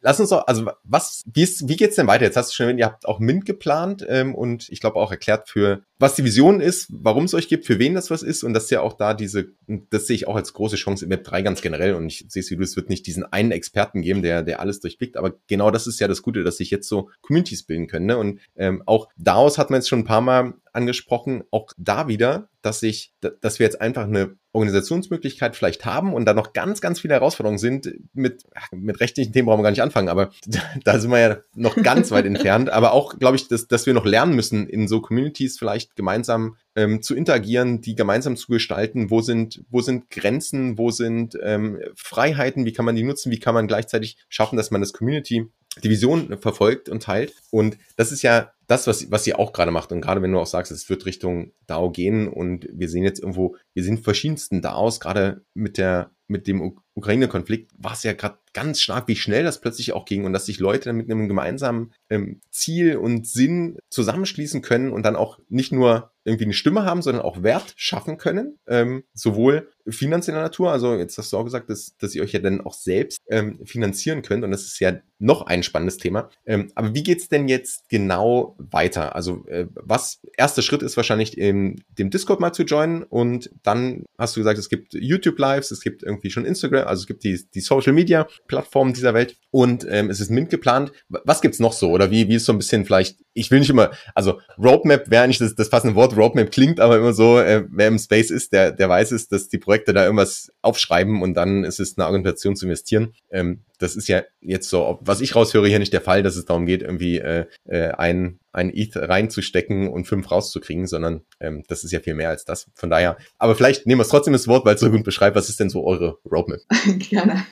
Lass uns doch, also was, wie, ist, wie geht's denn weiter? Jetzt hast du schon erwähnt, ihr habt auch Mint geplant ähm, und ich glaube auch erklärt für, was die Vision ist, warum es euch gibt, für wen das was ist und dass ja auch da diese, das sehe ich auch als große Chance im Web 3 ganz generell und ich sehe es wie du, es wird nicht diesen einen Experten geben, der, der alles durchblickt, aber genau das ist ja das Gute, dass sich jetzt so Communities bilden können. Ne? Und ähm, auch DAOs hat man jetzt schon ein paar Mal angesprochen, auch da wieder, dass ich, dass wir jetzt einfach eine Organisationsmöglichkeit vielleicht haben und da noch ganz, ganz viele Herausforderungen sind. Mit, mit rechtlichen Themen brauchen wir gar nicht anfangen, aber (laughs) da sind wir ja noch ganz weit entfernt. Aber auch, glaube ich, dass, dass wir noch lernen müssen, in so Communities vielleicht gemeinsam ähm, zu interagieren, die gemeinsam zu gestalten. Wo sind, wo sind Grenzen, wo sind ähm, Freiheiten, wie kann man die nutzen, wie kann man gleichzeitig schaffen, dass man das Community die Vision verfolgt und teilt. Und das ist ja das, was, was ihr auch gerade macht. Und gerade wenn du auch sagst, es wird Richtung DAO gehen und wir sehen jetzt irgendwo, wir sehen verschiedensten DAOs, gerade mit der, mit dem Ukraine-Konflikt war es ja gerade ganz stark, wie schnell das plötzlich auch ging und dass sich Leute mit einem gemeinsamen ähm, Ziel und Sinn zusammenschließen können und dann auch nicht nur irgendwie eine Stimme haben, sondern auch Wert schaffen können, ähm, sowohl finanzieller Natur, also jetzt hast du auch gesagt, dass, dass ihr euch ja dann auch selbst ähm, finanzieren könnt und das ist ja noch ein spannendes Thema. Ähm, aber wie geht's denn jetzt genau weiter? Also äh, was erster Schritt ist wahrscheinlich in dem Discord mal zu joinen und dann hast du gesagt, es gibt YouTube Lives, es gibt irgendwie schon Instagram, also es gibt die, die Social Media Plattformen dieser Welt und ähm, es ist Mint geplant. Was gibt's noch so oder wie wie ist so ein bisschen vielleicht? Ich will nicht immer, also Roadmap wäre nicht das, das passende Wort. Roadmap klingt aber immer so, äh, wer im Space ist, der der weiß es, dass die Projekte da irgendwas aufschreiben und dann ist es eine Argumentation zu investieren. Ähm, das ist ja jetzt so, was ich raushöre, hier nicht der Fall, dass es darum geht, irgendwie äh, äh, ein, ein ETH reinzustecken und fünf rauszukriegen, sondern ähm, das ist ja viel mehr als das. Von daher, aber vielleicht nehmen wir es trotzdem das Wort, weil es so gut beschreibt, was ist denn so eure Roadmap? (laughs) Gerne.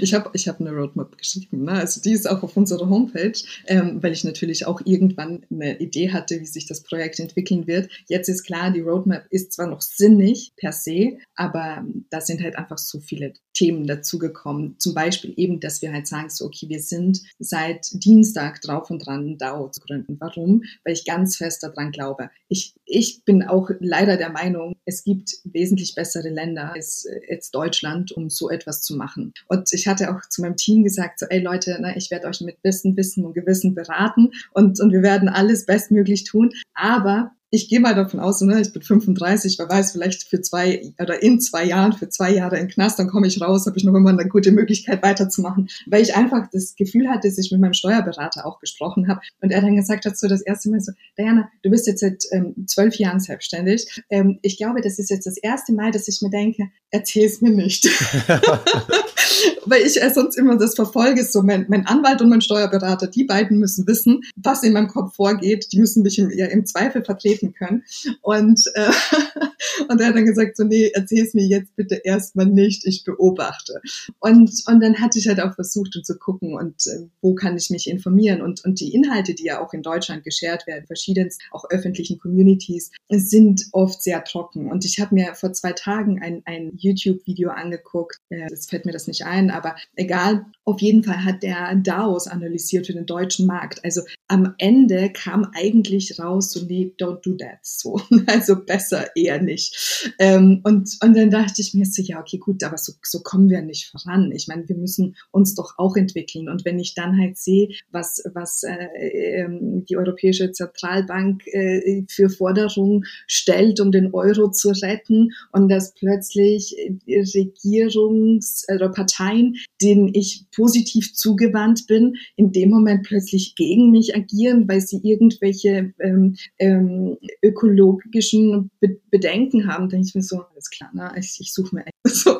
Ich habe ich hab eine Roadmap geschrieben. Ne? Also die ist auch auf unserer Homepage, ähm, weil ich natürlich auch irgendwann eine Idee hatte, wie sich das Projekt entwickeln wird. Jetzt ist klar, die Roadmap ist zwar noch sinnig per se, aber da sind halt einfach so viele Themen dazugekommen. Zum Beispiel eben, dass wir halt sagen, so, okay, wir sind seit Dienstag drauf und dran, DAO zu gründen. Warum? Weil ich ganz fest daran glaube. Ich, ich bin auch leider der Meinung, es gibt wesentlich bessere Länder als, als Deutschland, um so etwas zu machen. Und ich hatte auch zu meinem Team gesagt, so, ey Leute, ne, ich werde euch mit Wissen, Wissen und Gewissen beraten und, und wir werden alles bestmöglich tun. Aber ich gehe mal davon aus, ne, ich bin 35, wer weiß, vielleicht für zwei oder in zwei Jahren, für zwei Jahre in Knast, dann komme ich raus, habe ich noch immer eine gute Möglichkeit weiterzumachen, weil ich einfach das Gefühl hatte, dass ich mit meinem Steuerberater auch gesprochen habe und er dann gesagt hat, so das erste Mal so, Diana, du bist jetzt seit ähm, zwölf Jahren selbstständig. Ähm, ich glaube, das ist jetzt das erste Mal, dass ich mir denke, erzähl es mir nicht. (laughs) (laughs) weil ich äh, sonst immer das verfolge, so mein, mein Anwalt und mein Steuerberater, die beiden müssen wissen, was in meinem Kopf vorgeht, die müssen mich im, ja, im Zweifel vertreten können. Und, äh, (laughs) und er hat dann gesagt, so, nee, erzähl's mir jetzt bitte erstmal nicht, ich beobachte. Und, und dann hatte ich halt auch versucht, um zu gucken, und äh, wo kann ich mich informieren. Und, und die Inhalte, die ja auch in Deutschland geshared werden, verschiedenst, auch öffentlichen Communities, sind oft sehr trocken. Und ich habe mir vor zwei Tagen ein, ein YouTube-Video angeguckt, äh, jetzt fällt mir das nicht ein, sein, aber egal. Auf jeden Fall hat der DAOs analysiert für den deutschen Markt. Also am Ende kam eigentlich raus, so nee, don't do that. So, (laughs) also besser eher nicht. Ähm, und, und dann dachte ich mir so, ja, okay, gut, aber so, so kommen wir nicht voran. Ich meine, wir müssen uns doch auch entwickeln. Und wenn ich dann halt sehe, was, was äh, ähm, die Europäische Zentralbank äh, für Forderungen stellt, um den Euro zu retten und dass plötzlich Regierungs- oder Parteien, denen ich positiv zugewandt bin, in dem Moment plötzlich gegen mich agieren, weil sie irgendwelche ähm, ähm, ökologischen Be Bedenken haben, denke ich mir so, alles klar, ne? ich, ich suche mir (laughs) so.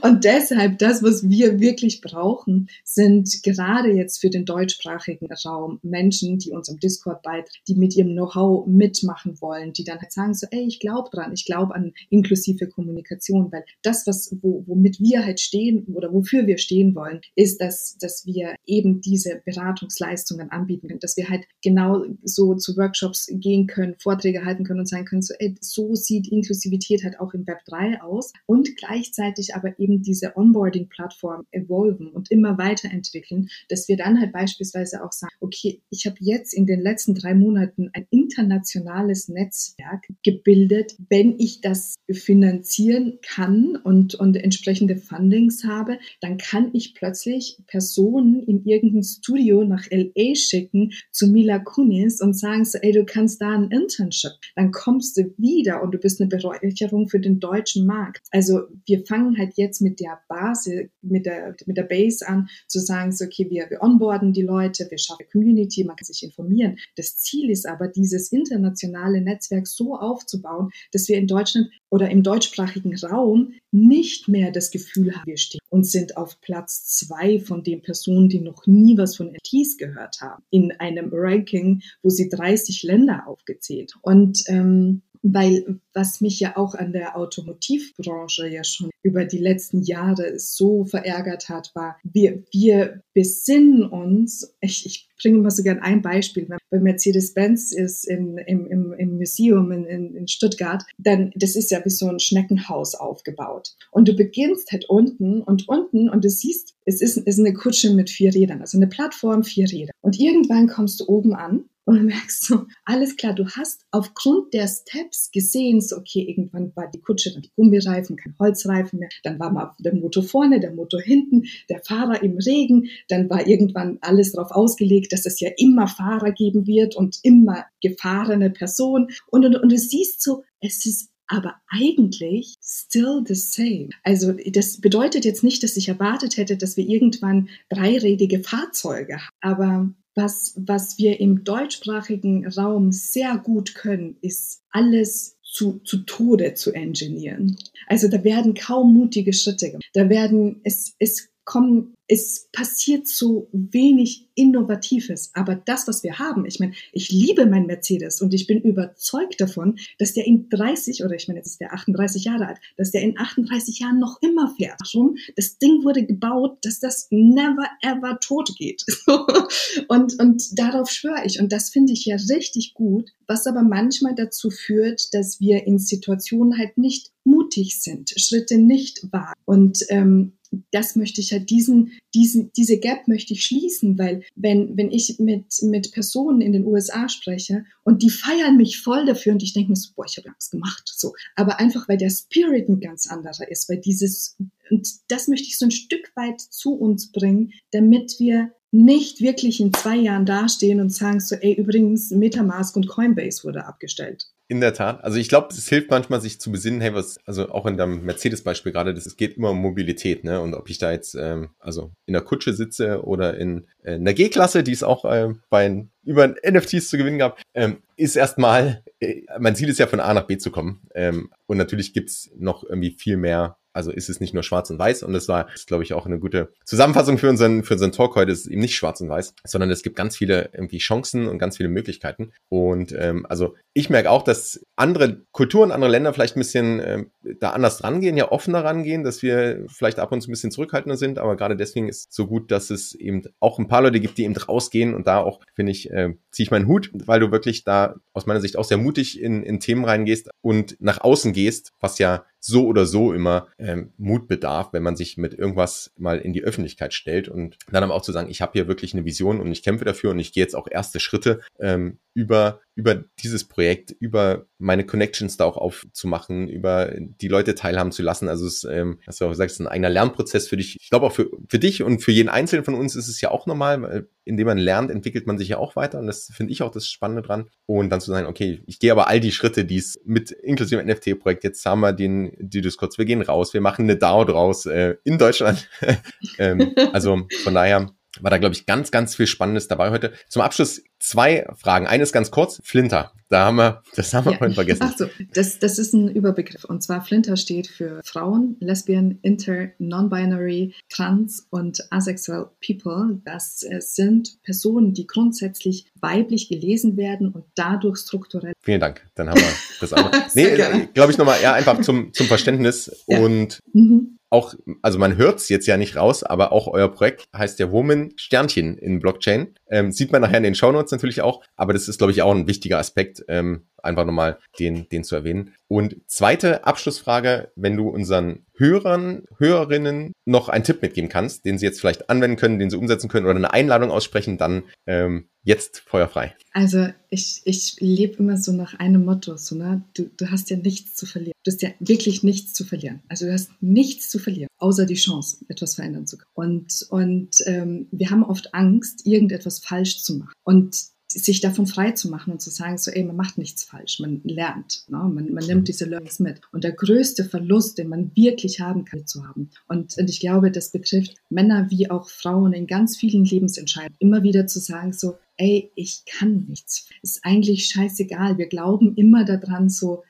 Und deshalb, das, was wir wirklich brauchen, sind gerade jetzt für den deutschsprachigen Raum Menschen, die uns im Discord beitreten, die mit ihrem Know-how mitmachen wollen, die dann halt sagen so, ey, ich glaube dran, ich glaube an inklusive Kommunikation, weil das, was, wo, womit wir halt stehen oder wofür wir stehen wollen, ist, dass, dass wir eben diese Beratungsleistungen anbieten können, dass wir halt genau so zu Workshops gehen können, Vorträge halten können und sagen können, so, ey, so sieht Inklusivität halt auch im Web 3 aus. Und gleichzeitig aber eben diese Onboarding-Plattform evolven und immer weiterentwickeln, dass wir dann halt beispielsweise auch sagen, okay, ich habe jetzt in den letzten drei Monaten ein internationales Netzwerk gebildet. Wenn ich das finanzieren kann und, und entsprechende Fundings habe, dann kann ich plötzlich Personen in irgendein Studio nach LA schicken zu Mila Kunis und sagen so, ey, du kannst da ein Internship. Dann kommst du wieder und du bist eine Bereicherung für den deutschen Markt. Also wir fangen halt jetzt mit der Basis, mit der, mit der Base an, zu sagen, so, okay, wir, wir onboarden die Leute, wir schaffen Community, man kann sich informieren. Das Ziel ist aber, dieses internationale Netzwerk so aufzubauen, dass wir in Deutschland oder im deutschsprachigen Raum nicht mehr das Gefühl haben, wir stehen und sind auf Platz zwei von den Personen, die noch nie was von NFTs gehört haben, in einem Ranking, wo sie 30 Länder aufgezählt. Und ähm, weil was mich ja auch an der Automotivbranche ja schon über die letzten Jahre so verärgert hat, war, wir, wir besinnen uns, ich, ich bringe mal so gern ein Beispiel, wenn Mercedes-Benz ist in, im, im, im Museum in, in, in Stuttgart, dann, das ist ja wie so ein Schneckenhaus aufgebaut. Und du beginnst halt unten und unten und du siehst, es ist, es ist eine Kutsche mit vier Rädern, also eine Plattform, vier Räder. Und irgendwann kommst du oben an und merkst so, alles klar, du hast aufgrund der Steps gesehen, so, okay, irgendwann war die Kutsche, dann die Gummireifen, kein Holzreifen mehr, dann war mal der Motor vorne, der Motor hinten, der Fahrer im Regen, dann war irgendwann alles darauf ausgelegt, dass es ja immer Fahrer geben wird und immer gefahrene Personen und, und, und du siehst so, es ist aber eigentlich still the same. Also das bedeutet jetzt nicht, dass ich erwartet hätte, dass wir irgendwann dreirädige Fahrzeuge haben, aber was, was wir im deutschsprachigen Raum sehr gut können, ist alles zu, zu Tode zu engineieren. Also da werden kaum mutige Schritte gemacht. Da werden, es, es kommen, es passiert so wenig Innovatives. Aber das, was wir haben, ich meine, ich liebe meinen Mercedes und ich bin überzeugt davon, dass der in 30 oder ich meine, jetzt ist der 38 Jahre alt, dass der in 38 Jahren noch immer fährt. Warum? Das Ding wurde gebaut, dass das never ever tot geht. (laughs) und, und darauf schwöre ich. Und das finde ich ja richtig gut, was aber manchmal dazu führt, dass wir in Situationen halt nicht mutig sind, Schritte nicht wagen. Und ähm, das möchte ich halt diesen, diesen, diese Gap möchte ich schließen, weil wenn, wenn ich mit, mit Personen in den USA spreche und die feiern mich voll dafür und ich denke mir so, boah, ich habe was gemacht, so. Aber einfach, weil der Spirit ein ganz anderer ist, weil dieses, und das möchte ich so ein Stück weit zu uns bringen, damit wir nicht wirklich in zwei Jahren dastehen und sagen so, ey, übrigens, Metamask und Coinbase wurde abgestellt. In der Tat. Also ich glaube, es hilft manchmal, sich zu besinnen, hey, was, also auch in dem Mercedes-Beispiel gerade, das, es geht immer um Mobilität, ne? Und ob ich da jetzt ähm, also in der Kutsche sitze oder in, äh, in der G-Klasse, die es auch äh, bei über NFTs zu gewinnen gab, ähm, ist erstmal, äh, mein Ziel ist ja von A nach B zu kommen. Ähm, und natürlich gibt's noch irgendwie viel mehr also ist es nicht nur schwarz und weiß und das war, glaube ich, auch eine gute Zusammenfassung für unseren, für unseren Talk. Heute, ist eben nicht schwarz und weiß, sondern es gibt ganz viele irgendwie Chancen und ganz viele Möglichkeiten. Und ähm, also ich merke auch, dass andere Kulturen, andere Länder vielleicht ein bisschen ähm, da anders rangehen, ja offener rangehen, dass wir vielleicht ab und zu ein bisschen zurückhaltender sind, aber gerade deswegen ist es so gut, dass es eben auch ein paar Leute gibt, die eben rausgehen. Und da auch, finde ich, äh, ziehe ich meinen Hut, weil du wirklich da aus meiner Sicht auch sehr mutig in, in Themen reingehst und nach außen gehst, was ja so oder so immer ähm, Mut bedarf, wenn man sich mit irgendwas mal in die Öffentlichkeit stellt und dann aber auch zu sagen, ich habe hier wirklich eine Vision und ich kämpfe dafür und ich gehe jetzt auch erste Schritte ähm, über über dieses Projekt, über meine Connections da auch aufzumachen, über die Leute teilhaben zu lassen. Also es, ähm, hast du auch gesagt, es ist ein eigener Lernprozess für dich. Ich glaube auch für, für dich und für jeden Einzelnen von uns ist es ja auch normal, weil indem man lernt, entwickelt man sich ja auch weiter und das finde ich auch das Spannende dran. Und dann zu sagen, okay, ich gehe aber all die Schritte, die es mit inklusive NFT-Projekt, jetzt haben wir den, die Discords, wir gehen raus, wir machen eine DAO draus äh, in Deutschland. (laughs) ähm, also von daher war da, glaube ich, ganz, ganz viel Spannendes dabei heute. Zum Abschluss zwei Fragen. Eines ganz kurz, Flinter. Da haben wir, das haben wir ja. vorhin vergessen. Ach so, das, das ist ein Überbegriff. Und zwar Flinter steht für Frauen, Lesbian, Inter, Non-Binary, Trans und Asexual People. Das äh, sind Personen, die grundsätzlich weiblich gelesen werden und dadurch strukturell. Vielen Dank. Dann haben wir das auch. (laughs) nee, glaube ich nochmal eher einfach zum, zum Verständnis ja. und mhm auch, also man hört es jetzt ja nicht raus, aber auch euer Projekt heißt ja Woman Sternchen in Blockchain. Ähm, sieht man nachher in den Shownotes natürlich auch, aber das ist, glaube ich, auch ein wichtiger Aspekt, ähm, einfach nochmal den, den zu erwähnen. Und zweite Abschlussfrage, wenn du unseren Hörern, Hörerinnen noch einen Tipp mitgeben kannst, den sie jetzt vielleicht anwenden können, den sie umsetzen können oder eine Einladung aussprechen, dann ähm, jetzt feuerfrei. Also ich, ich lebe immer so nach einem Motto, so, ne? du, du hast ja nichts zu verlieren. Du hast ja wirklich nichts zu verlieren. Also du hast nichts zu verlieren, außer die Chance, etwas verändern zu können. Und, und ähm, wir haben oft Angst, irgendetwas falsch zu machen. Und sich davon frei zu machen und zu sagen, so, ey, man macht nichts falsch, man lernt, ne? man, man nimmt diese Learnings mit. Und der größte Verlust, den man wirklich haben kann, zu haben. Und, und ich glaube, das betrifft Männer wie auch Frauen in ganz vielen Lebensentscheidungen, immer wieder zu sagen, so, ey, ich kann nichts. Ist eigentlich scheißegal. Wir glauben immer daran, so,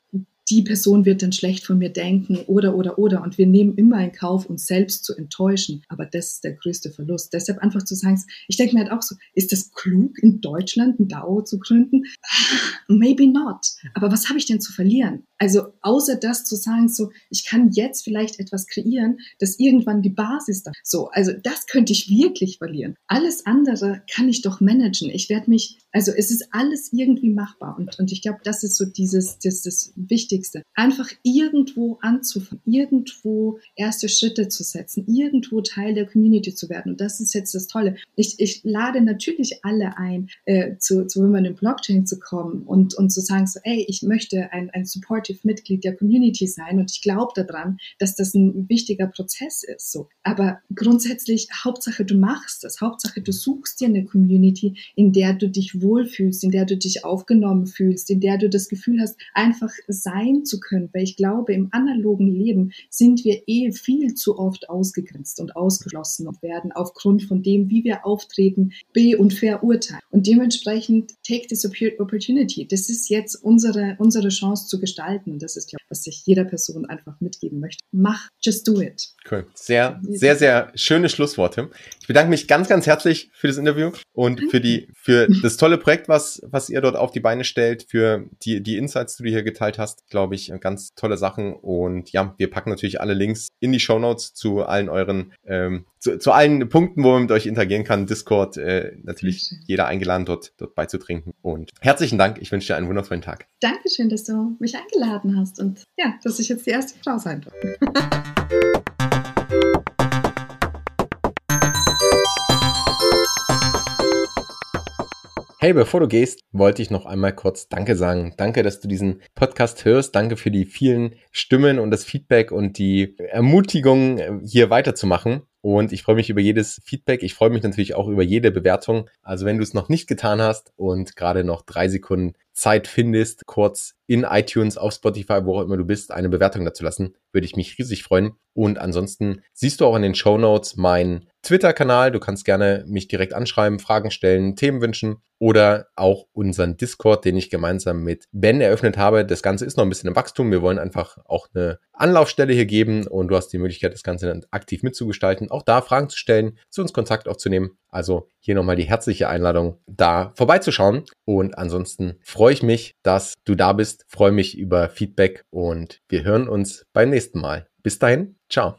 die Person wird dann schlecht von mir denken oder, oder, oder. Und wir nehmen immer in Kauf, uns selbst zu enttäuschen. Aber das ist der größte Verlust. Deshalb einfach zu sagen, ich denke mir halt auch so, ist das klug, in Deutschland ein DAO zu gründen? Maybe not. Aber was habe ich denn zu verlieren? Also außer das zu sagen, so, ich kann jetzt vielleicht etwas kreieren, das irgendwann die Basis da. So, also das könnte ich wirklich verlieren. Alles andere kann ich doch managen. Ich werde mich, also es ist alles irgendwie machbar. Und, und ich glaube, das ist so dieses, das, das Wichtigste. Einfach irgendwo anzufangen, irgendwo erste Schritte zu setzen, irgendwo Teil der Community zu werden. Und das ist jetzt das Tolle. Ich, ich lade natürlich alle ein, äh, zu, zu Women in Blockchain zu kommen und, und zu sagen, so, ey, ich möchte ein, ein Support Mitglied der Community sein und ich glaube daran, dass das ein wichtiger Prozess ist. So. Aber grundsätzlich, Hauptsache du machst das, Hauptsache du suchst dir eine Community, in der du dich wohlfühlst, in der du dich aufgenommen fühlst, in der du das Gefühl hast, einfach sein zu können. Weil ich glaube, im analogen Leben sind wir eh viel zu oft ausgegrenzt und ausgeschlossen und werden aufgrund von dem, wie wir auftreten, be- und verurteilt. Und dementsprechend take this opportunity. Das ist jetzt unsere, unsere Chance zu gestalten gestalten. Und das ist, glaube ich, was ich jeder Person einfach mitgeben möchte. Mach, just do it. Cool. Sehr, sehr, sehr schöne Schlussworte. Ich bedanke mich ganz, ganz herzlich für das Interview und für die, für das tolle Projekt, was, was ihr dort auf die Beine stellt, für die, die Insights, die du hier geteilt hast. Glaube ich, ganz tolle Sachen. Und ja, wir packen natürlich alle Links in die Show Notes zu allen euren, ähm, zu, zu allen Punkten, wo man mit euch interagieren kann. Discord, äh, natürlich jeder eingeladen, dort, dort beizutrinken. Und herzlichen Dank. Ich wünsche dir einen wundervollen Tag. Dankeschön, dass du mich eingeladen hast und ja, dass ich jetzt die erste Frau sein durfte. (laughs) Hey, bevor du gehst, wollte ich noch einmal kurz Danke sagen. Danke, dass du diesen Podcast hörst. Danke für die vielen Stimmen und das Feedback und die Ermutigung, hier weiterzumachen. Und ich freue mich über jedes Feedback. Ich freue mich natürlich auch über jede Bewertung. Also wenn du es noch nicht getan hast und gerade noch drei Sekunden Zeit findest, kurz in iTunes, auf Spotify, wo auch immer du bist, eine Bewertung dazu lassen, würde ich mich riesig freuen. Und ansonsten siehst du auch in den Show Notes meinen Twitter-Kanal. Du kannst gerne mich direkt anschreiben, Fragen stellen, Themen wünschen oder auch unseren Discord, den ich gemeinsam mit Ben eröffnet habe. Das Ganze ist noch ein bisschen im Wachstum. Wir wollen einfach auch eine Anlaufstelle hier geben und du hast die Möglichkeit, das Ganze dann aktiv mitzugestalten, auch da Fragen zu stellen, zu uns Kontakt aufzunehmen. Also hier nochmal die herzliche Einladung, da vorbeizuschauen. Und ansonsten freue ich mich, dass du da bist, freue mich über Feedback und wir hören uns beim nächsten Mal. Bis dahin, ciao.